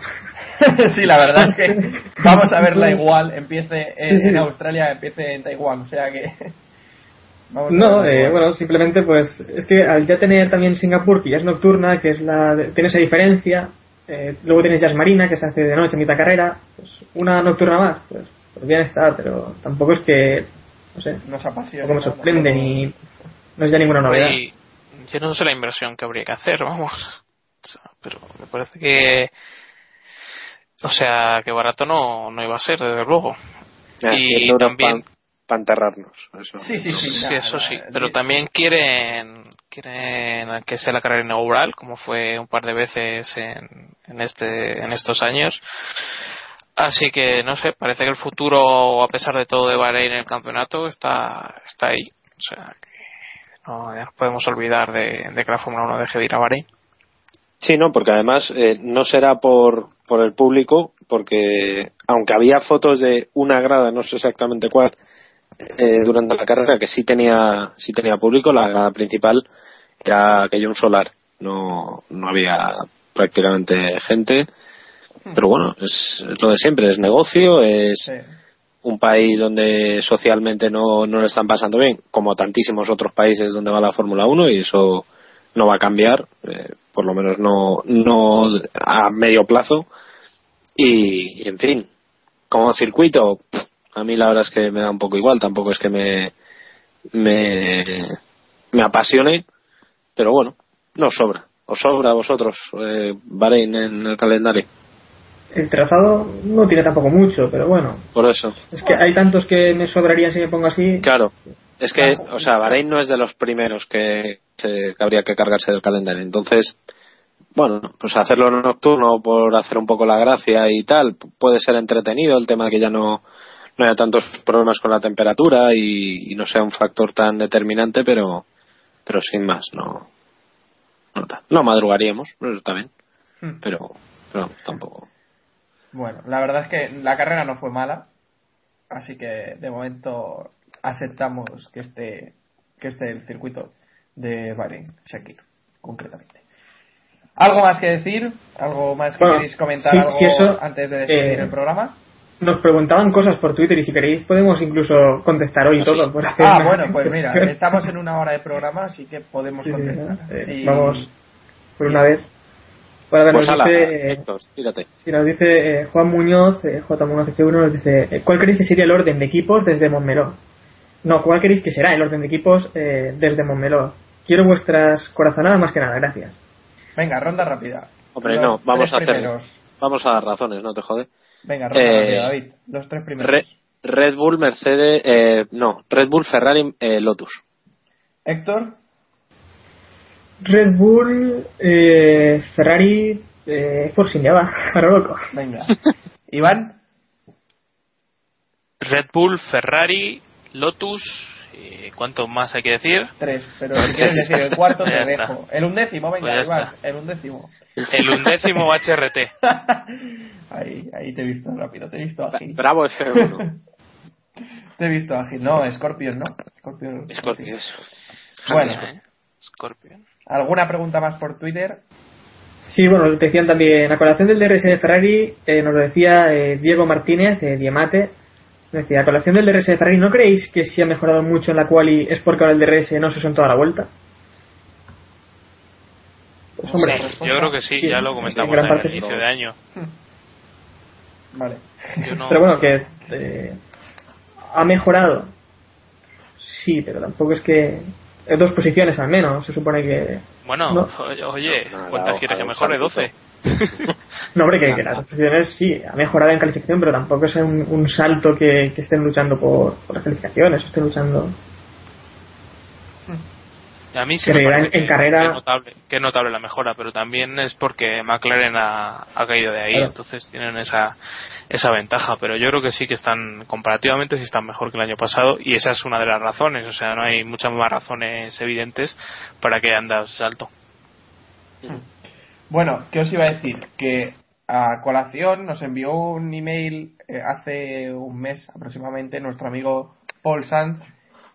A: sí, la verdad es que vamos a verla igual, empiece en,
E: Sí, sí.
A: en Australia, empiece en Taiwán, o sea que... vamos
E: No, eh, bueno, simplemente pues es que al ya tener también Singapur, que ya es nocturna, que es la tiene esa diferencia, eh, luego tienes Jazz Marina, que se hace de noche, mitad carrera, pues una nocturna más, pues, pues bien está, pero tampoco es que, no sé,
A: Nos apasiona. ¿no?
E: sorprende ni no es ya ninguna novedad.
G: Y yo no sé la inversión que habría que hacer, vamos. O sea, pero me parece que. O sea, que barato no, no iba a ser, desde luego.
D: Ya,
G: y
D: 100 euros
G: también.
D: Para enterrarnos. Eso.
A: Sí, sí, sí.
G: Sí,
A: nada,
G: eso
A: nada,
G: sí. Pero también quieren, quieren que sea la carrera inaugural, como fue un par de veces en, en, este, en estos años. Así que, no sé, parece que el futuro, a pesar de todo de Bahrein en el campeonato, está, está ahí. O sea, que no nos podemos olvidar de, de que la Fórmula 1 deje de ir a Bahrein.
D: Sí, no, porque además eh, no será por, por el público, porque aunque había fotos de una grada, no sé exactamente cuál, eh, durante la carrera que sí tenía, sí tenía público, la principal era aquello un solar, no, no había prácticamente gente, pero bueno, es, es lo de siempre, es negocio, es
A: Sí.
D: un país donde socialmente no, no lo están pasando bien, como tantísimos otros países donde va la Fórmula 1 y eso no va a cambiar, eh, por lo menos no, no a medio plazo. Y, y, en fin, como circuito, pff, a mí la verdad es que me da un poco igual, tampoco es que me, me, me apasione, pero bueno, no sobra. ¿Os sobra a vosotros eh, Bahrein en el calendario?
E: El trazado no tiene tampoco mucho, pero bueno,
D: Por eso.
E: es que hay tantos que me sobrarían si me pongo así.
D: Claro, es que, o sea, Bahrein no es de los primeros que, se- que habría que cargarse del calendario. Entonces, bueno, pues hacerlo nocturno por hacer un poco la gracia y tal, pu- puede ser entretenido el tema de que ya no, no haya tantos problemas con la temperatura y, y no sea un factor tan determinante, pero, pero sin más, no. No, no madrugaríamos, pero está bien,
A: Hmm.
D: pero, pero tampoco.
A: Bueno, la verdad es que la carrera no fue mala, así que de momento aceptamos que esté, que esté el circuito de Bahrein, Shakir, concretamente. ¿Algo más que decir? ¿Algo más que
E: Bueno,
A: queréis comentar
E: sí,
A: algo
E: sí, eso,
A: antes de despedir
E: eh,
A: el programa?
E: Nos preguntaban cosas por Twitter y si queréis podemos incluso contestar hoy
D: Ah,
E: todo.
D: sí.
E: Por hacer
A: Ah, bueno, pues mira, estamos en una hora de programa, así que podemos
E: Sí,
A: contestar. Sí.
E: Vamos por una vez. Bueno, a ver,
D: Pues
E: nos
D: ala,
E: dice,
D: Héctor, tírate.
E: si nos dice eh, Juan Muñoz, eh, J. Muñoz F1, nos dice, eh, ¿cuál creéis que sería el orden de equipos desde Montmeló? No, ¿cuál creéis que será el orden de equipos eh, desde Montmeló? Quiero vuestras corazonadas más que nada, gracias.
A: Venga, ronda rápida.
D: Hombre,
A: Los
D: no, vamos a hacer,
A: primeros.
D: vamos a dar razones, no te jode.
A: Venga,
D: Eh,
A: rápida, David. Los tres primeros.
D: Re- Red Bull, Mercedes, eh, no, Red Bull, Ferrari, eh, Lotus.
A: Héctor,
E: Red Bull, eh, Ferrari, eh, Force ya va, para loco.
A: venga. Iván,
G: Red Bull, Ferrari, Lotus. ¿Y ¿Cuánto más hay que decir?
A: tres. Pero si quieres decir el cuarto, te dejo. El undécimo, venga,
G: Pues
A: Iván.
G: está.
A: El undécimo.
G: El undécimo HRT.
A: ahí, ahí te he visto rápido, te he visto ágil.
D: Bravo F1.
A: Te he visto ágil. No, Scorpion, ¿no? Scorpion.
D: Scorpio, eso.
A: Bueno,
G: ¿eh? Scorpion.
A: ¿alguna pregunta más por Twitter?
E: Sí, bueno, nos decían también, a colación del DRS de Ferrari, eh, nos lo decía eh, Diego Martínez, de Diemate, nos decía, a colación del DRS de Ferrari, ¿no creéis que si ha mejorado mucho en la quali es porque ahora el DRS no se usó en toda la vuelta? Pues hombre,
G: Sí, yo creo que sí,
E: sí,
G: ya lo comentamos
E: en gran
G: en el inicio de año.
A: Vale.
G: Yo no-
E: pero bueno, que eh, ha mejorado. Sí, pero tampoco es que... Dos posiciones al menos, se supone que...
G: Bueno,
E: No.
G: oye, ¿cuántas quieres que mejore?
D: ojalá.
G: 12.
E: No, hombre, que, que las dos posiciones sí, ha mejorado en calificación, pero tampoco es un, un salto que, que estén luchando por, por las calificaciones, estén luchando.
G: Y A mí sí
E: Que
G: me
E: en-
G: parece
E: en
G: que,
E: carrera-
G: que es notable, que es notable la mejora, pero también es porque McLaren ha, ha caído de ahí,
E: Claro.
G: entonces tienen esa, esa ventaja. Pero yo creo que sí que están, comparativamente, sí están mejor que el año pasado y esa es una de las razones. O sea, no hay muchas más razones evidentes para que hayan dado ese salto.
A: Bueno, ¿qué os iba a decir? Que a colación nos envió un email eh, hace un mes aproximadamente nuestro amigo Paul Sanz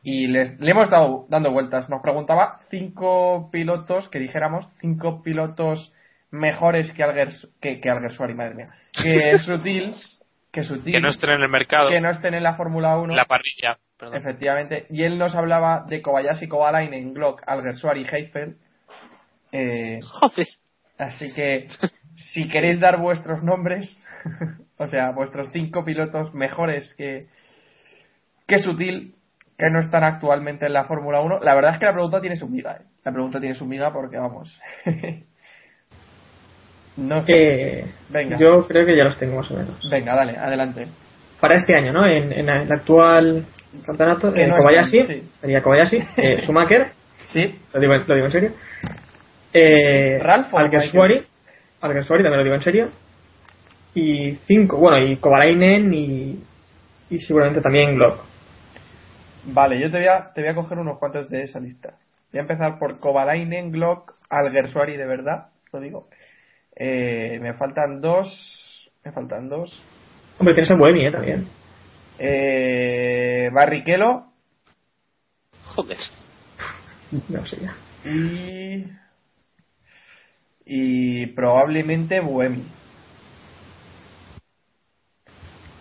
A: y les, le hemos dado dando vueltas. Nos preguntaba cinco pilotos, que dijéramos, cinco pilotos mejores que Alguers, que, que Alguersuari, madre mía, que Sutil, que Sutil,
G: Que no estén en el mercado,
A: que no estén en la Fórmula 1.
G: en la parrilla. Perdón.
A: Efectivamente. Y él nos hablaba de Kobayashi, Kovalainen, Glock, Alguersuari y Heifel. Eh,
D: Joder.
A: Así que, si queréis dar vuestros nombres, o sea, vuestros cinco pilotos mejores que, que Sutil, que no están actualmente en la Fórmula 1, la verdad es que la pregunta tiene su miga. ¿eh? La pregunta tiene su miga porque, vamos. no
E: Eh,
A: Venga.
E: Yo creo que ya los tengo más o menos.
A: Venga, dale, adelante.
E: Para este año, ¿no? En, en el actual campeonato, eh,
A: no
E: Kobayashi,
A: están, sí.
E: sería Kobayashi, eh, Schumacher,
A: ¿Sí?
E: lo digo, lo digo en serio. Eh,
A: ¿Ralph
E: Alguersuari, Alguersuari también lo digo en serio. Y cinco, bueno, y Kovalainen y, y seguramente también Glock.
A: Vale, yo te voy, a, te voy a coger unos cuantos de esa lista. Voy a empezar por Kovalainen, Glock, Alguersuari de verdad, lo digo. Eh, me faltan dos. Me faltan dos.
E: Hombre, tienes a Buemi, ¿eh? También.
A: Eh, Barrichello
D: Joder.
E: No sé ya.
A: y. Y probablemente Buemi.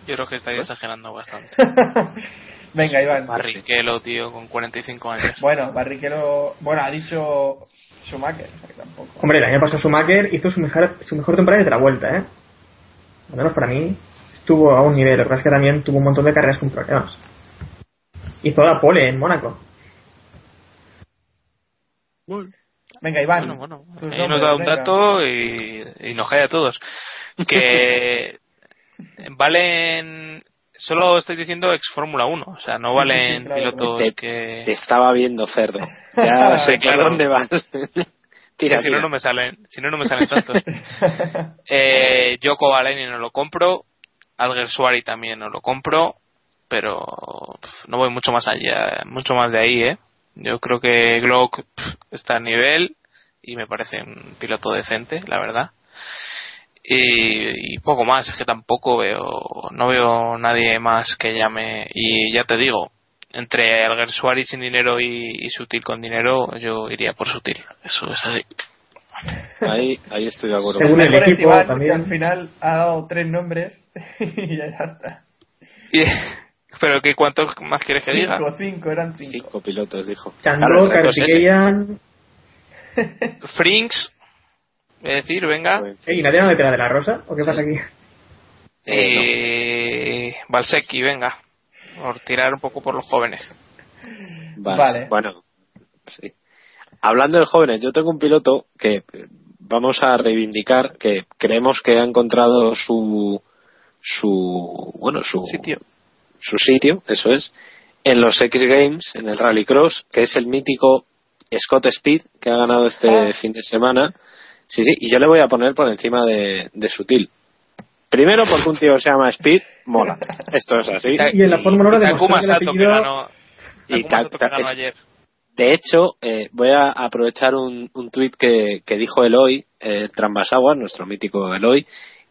G: Yo creo que estáis exagerando bastante.
A: Venga, Iván.
G: Barrichello, tío, con 45 años.
A: Bueno, Barrichello. Bueno, ha dicho Schumacher, tampoco.
E: Hombre, el año pasado Schumacher hizo su mejor, su mejor temporada de la vuelta, ¿eh? Al menos para mí estuvo a un nivel. Lo que pasa es que también tuvo un montón de carreras con problemas. Hizo la pole en Mónaco.
A: Venga, Iván.
G: Bueno, bueno, ahí nos da un
A: venga.
G: dato y, y nos cae a todos. Que valen, solo estoy diciendo ex Fórmula 1, o sea, no
A: Sí,
G: valen
A: sí, sí, claro,
G: pilotos
D: Te,
G: que,
D: te estaba viendo, cerdo. Ya sé
G: Claro.
D: dónde vas. tira,
G: si no
D: tira.
G: no me salen, si no no me salen tantos. eh, yo Kovalainen no lo compro, Alguersuari también no lo compro, pero no voy mucho más allá, mucho más de ahí, eh. Yo creo que Glock está a nivel y me parece un piloto decente, la verdad. Y, y poco más, es que tampoco veo, no veo nadie más que llame. Y ya te digo, entre Alguersuari sin dinero y, y Sutil con dinero, yo iría por Sutil. Eso es así.
D: Ahí, ahí estoy de acuerdo.
E: Según el
A: Mejor
E: equipo
A: Iván,
E: también.
A: que al final ha dado tres nombres y ya está.
G: Y- pero que cuánto más quieres que diga
A: Cinco, cinco, eran cinco.
D: Cinco pilotos, dijo.
E: Chandro,
D: es.
E: Kartikeyan.
G: Frinks voy a decir venga
E: Ey, ¿nadie va a meter la de la rosa? ¿O qué pasa aquí?
G: eh, Valsecchi venga por tirar un poco por los jóvenes
D: Vale.
A: Vale.
D: Bueno, sí. Hablando de jóvenes, yo tengo un piloto que eh, vamos a reivindicar que creemos que ha encontrado su su bueno su
G: sitio
D: su sitio, eso es, en los X Games, en el Rallycross, que es el mítico Scott Speed que ha ganado este
A: Ah.
D: fin de semana. Sí, sí, y yo le voy a poner por encima de, de Sutil. Primero porque un tío se llama Speed, mola. Esto es así.
E: Y en la Fórmula 1 demostró
G: Takuma
E: que el
G: Sato que
E: apellido-
G: ganó
D: Y
G: Takuma
D: ta-
G: Sato que
D: ta-
G: ganó
D: es-
G: ayer
D: De hecho, eh, voy a aprovechar un, un tuit que, que dijo Eloy, eh, Trambasawa, nuestro mítico Eloy,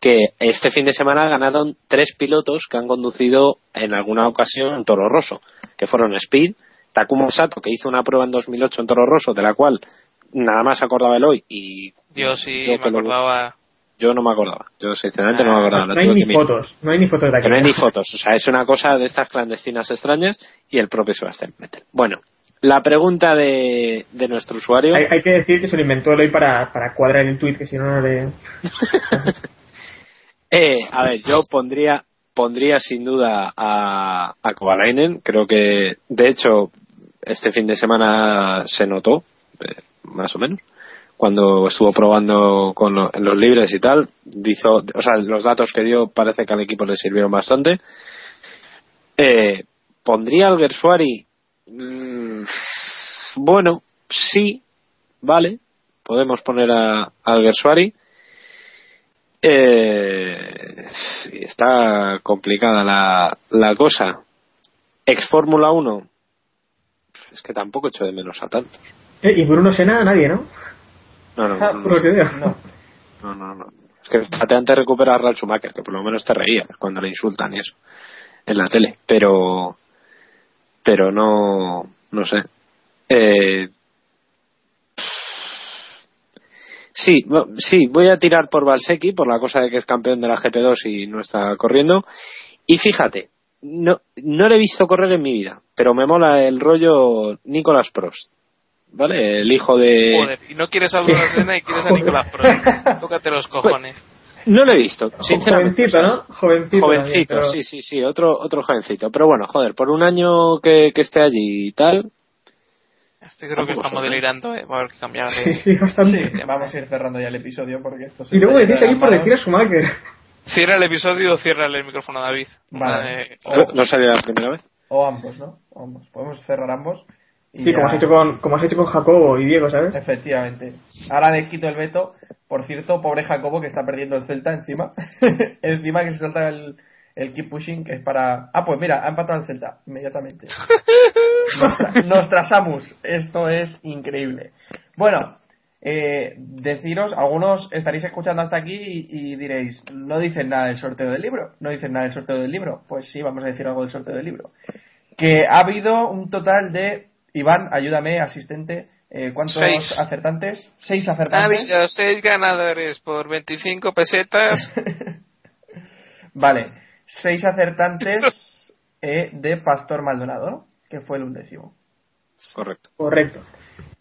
D: que este fin de semana ganaron tres pilotos que han conducido en alguna ocasión en Toro Rosso, que fueron Speed, Takuma Sato, que hizo una prueba en 2008 en Toro Rosso, de la cual nada más se acordaba Eloy, y
G: yo sí
D: Yo
G: me
D: lo-
G: acordaba
D: yo no me acordaba. Yo sinceramente no me acordaba. lo
E: No hay ni
D: mirar.
E: fotos, no hay ni fotos de aquí.
D: Que no hay ni fotos. O sea, es una cosa de estas clandestinas extrañas y el propio Sebastián Vettel. Bueno, la pregunta de, de nuestro usuario.
E: Hay, hay que decir que se lo inventó Eloy para, para cuadrar el tweet, que si no, no le.
D: Eh, a ver, yo pondría pondría sin duda a, a Kovalainen. Creo que, de hecho, este fin de semana se notó, eh, más o menos, cuando estuvo probando con lo- en los libres y tal. Dijo, o sea, los datos que dio parece que al equipo le sirvieron bastante. Eh, ¿Pondría al Gersuari? Mm, bueno, sí, vale. Podemos poner a, al Gersuari. Eh, está complicada la, la cosa. Ex Fórmula 1. Es que tampoco echo de menos a tantos.
E: Eh, y Bruno Sena, nadie, ¿no?
D: No, no,
E: Ah,
D: no,
E: por que.
A: No.
D: no, no, no. Es que fíjate antes de recuperar a Schumacher, que por lo menos te reías cuando le insultan y eso en la tele. Pero, pero no, no sé. Eh, sí, sí, voy a tirar por Valsecchi por la cosa de que es campeón de la GP2 y no está corriendo. Y fíjate, no, no le he visto correr en mi vida, pero me mola el rollo Nicolas Prost. ¿Vale? El hijo de.
G: Joder, y no quieres a Bruno Senna y quieres a Nicolás Prost. Tócate los cojones.
D: No lo he visto, sinceramente.
E: Jovencito, ¿no? Jovencito.
D: Jovencito,
E: también, pero-
D: sí, sí, sí, otro, otro jovencito. Pero bueno, joder, por un año que, que esté allí y tal.
G: Este creo que estamos delirando, eh. Va a haber que cambiar
E: Sí,
G: de...
E: sí, bastante.
A: Sí, vamos a ir cerrando ya el episodio porque esto se
E: Y luego decís
A: de
E: por decir a. Schumacher.
G: Cierra el episodio o cierra el micrófono a David.
A: Vale.
G: Eh,
D: ¿No, no salió la primera vez?
A: O ambos, ¿no? O ambos. Podemos cerrar ambos.
E: Sí, como has, hecho con, como has hecho con Jacobo y Diego, ¿sabes?
A: Efectivamente. Ahora le quito el veto. Por cierto, pobre Jacobo que está perdiendo el Celta encima. encima que se salta el, el keep pushing que es para... Ah, pues mira, ha empatado el Celta inmediatamente. Nostra- Nostrasamus. Esto es increíble. Bueno, eh, deciros, algunos estaréis escuchando hasta aquí y, y diréis, no dicen nada del sorteo del libro. No dicen nada del sorteo del libro. Pues sí, vamos a decir algo del sorteo del libro. Que ha habido un total de... Iván, ayúdame, asistente. eh, ¿Cuántos
G: Seis.
A: acertantes? Seis
G: Ha
A: acertantes.
G: habido seis ganadores por 25 pesetas.
A: Vale, seis acertantes eh, de Pastor Maldonado, ¿no? que fue el undécimo.
D: Correcto.
E: Correcto.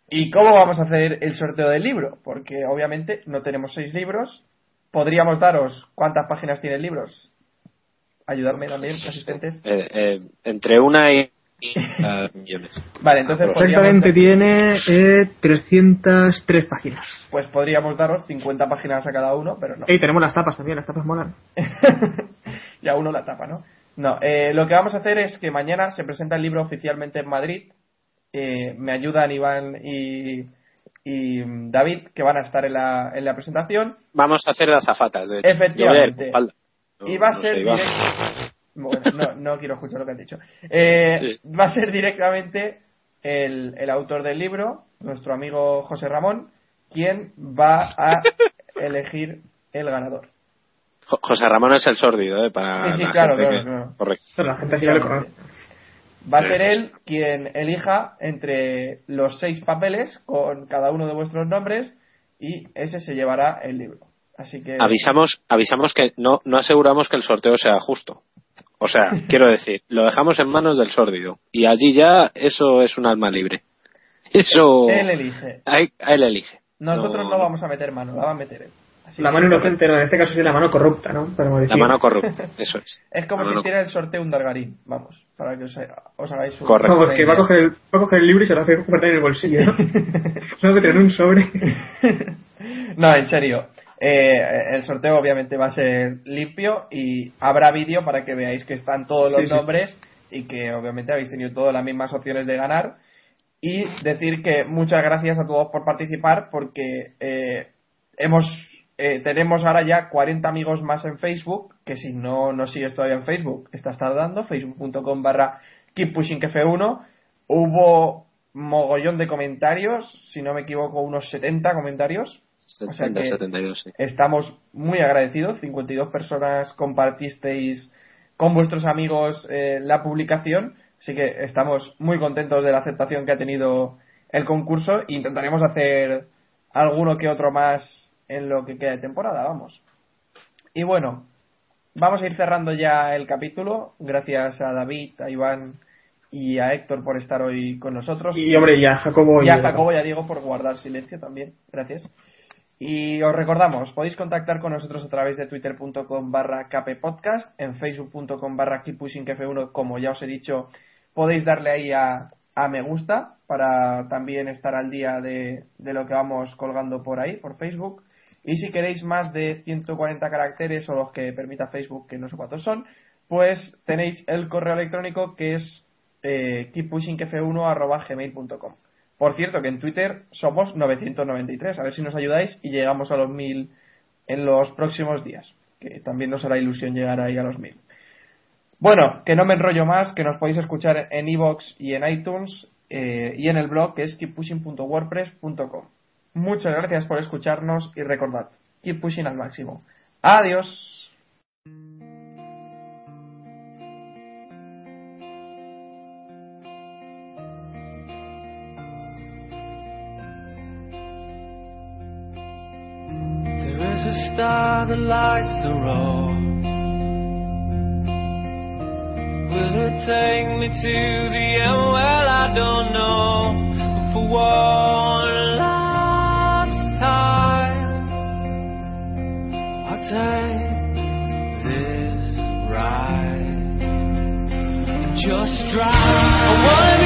A: ¿Y cómo vamos a hacer el sorteo del libro? Porque obviamente no tenemos seis libros. Podríamos daros cuántas páginas tiene el libro. Ayudarme también, asistentes.
D: Eh, eh, entre una y. ah, millones.
A: Vale, entonces
E: Exactamente
A: podríamos,
E: tiene eh, 303 páginas.
A: pues podríamos daros 50 páginas a cada uno, pero no.
E: Y tenemos las tapas también, las tapas molan.
A: y a uno la tapa, ¿no? No, eh, lo que vamos a hacer es que mañana se presenta el libro oficialmente en Madrid. Eh, me ayudan Iván y, y David, que van a estar en la, en la presentación.
D: Vamos a hacer de azafatas, de hecho.
A: Efectivamente.
D: No-
A: y va a
D: no
A: ser
D: sé,
A: Bueno, no, no quiero escuchar lo que has dicho. Eh,
D: Sí.
A: Va a ser directamente el, el autor del libro, nuestro amigo José Ramón, quien va a elegir el ganador.
D: Jo- José Ramón es el sórdido, ¿eh? Para
A: Sí, sí,
D: la
A: claro,
D: gente
A: claro,
D: que-
A: claro.
D: Correcto.
E: Pero la gente sí ya lo conoce.
A: Va a ser él quien elija entre los seis papeles con cada uno de vuestros nombres y ese se llevará el libro. Así que
D: Avisamos, avisamos que no, no aseguramos que el sorteo sea justo. O sea, quiero decir, lo dejamos en manos del sórdido. Y allí ya eso es un alma libre. Eso.
A: él elige.
D: Ahí- él elige.
A: Nosotros no, vamos a meter mano, la va a meter él. Así
E: La
A: que-
E: mano inocente, no, en este caso sí la mano corrupta, ¿no? Podemos
D: La mano corrupta, eso es.
A: Es como
D: La
A: si hiciera el sorteo un Dargarín, vamos, para que os, os hagáis un...
D: Correcto.
E: Vamos, que va a, coger el, va a coger el libro y se lo hace guardar en el bolsillo, ¿no? Lo va a meter en un sobre.
A: No, en serio. Eh, el sorteo obviamente va a ser limpio y habrá vídeo para que veáis que están todos los
E: Sí, sí.
A: nombres y que obviamente habéis tenido todas las mismas opciones de ganar. Y decir que muchas gracias a todos por participar porque eh, hemos eh, tenemos ahora ya 40 amigos más en Facebook, que si no nos sigues todavía en Facebook, estás tardando, facebook.com barra keeppushingf1. Hubo mogollón de comentarios, si no me equivoco, unos 70 comentarios. O sea
D: 70,
A: que
D: 72, sí.
A: estamos muy agradecidos. 52 personas compartisteis con vuestros amigos eh, la publicación. Así que estamos muy contentos de la aceptación que ha tenido el concurso. Intentaremos hacer alguno que otro más en lo que queda de temporada, vamos. Y bueno, vamos a ir cerrando ya el capítulo. Gracias a David, a Iván y a Héctor por estar hoy con nosotros.
E: Y hombre, y a Jacobo.
A: Y a Jacobo y a Diego por guardar silencio también. Gracias. Y os recordamos, podéis contactar con nosotros a través de twitter.com barra kppodcast, en facebook.com barra keeppushingf1, como ya os he dicho, podéis darle ahí a, a me gusta para también estar al día de, de lo que vamos colgando por ahí, por Facebook. Y si queréis más de 140 caracteres o los que permita Facebook, que no sé cuántos son, pues tenéis el correo electrónico que es eh, keeppushingf1.gmail.com. Por cierto, que en Twitter somos 993. A ver si nos ayudáis y llegamos a los 1000 en los próximos días. Que también nos hará ilusión llegar ahí a los 1000. Bueno, que no me enrollo más, que nos podéis escuchar en iVoox y en iTunes eh, y en el blog que es keeppushing.wordpress.com. Muchas gracias por escucharnos y recordad, keep pushing al máximo. Adiós.
H: There is a star that lights the road. Will it take me to the end? Well, I don't know. For one take this ride. Just drive.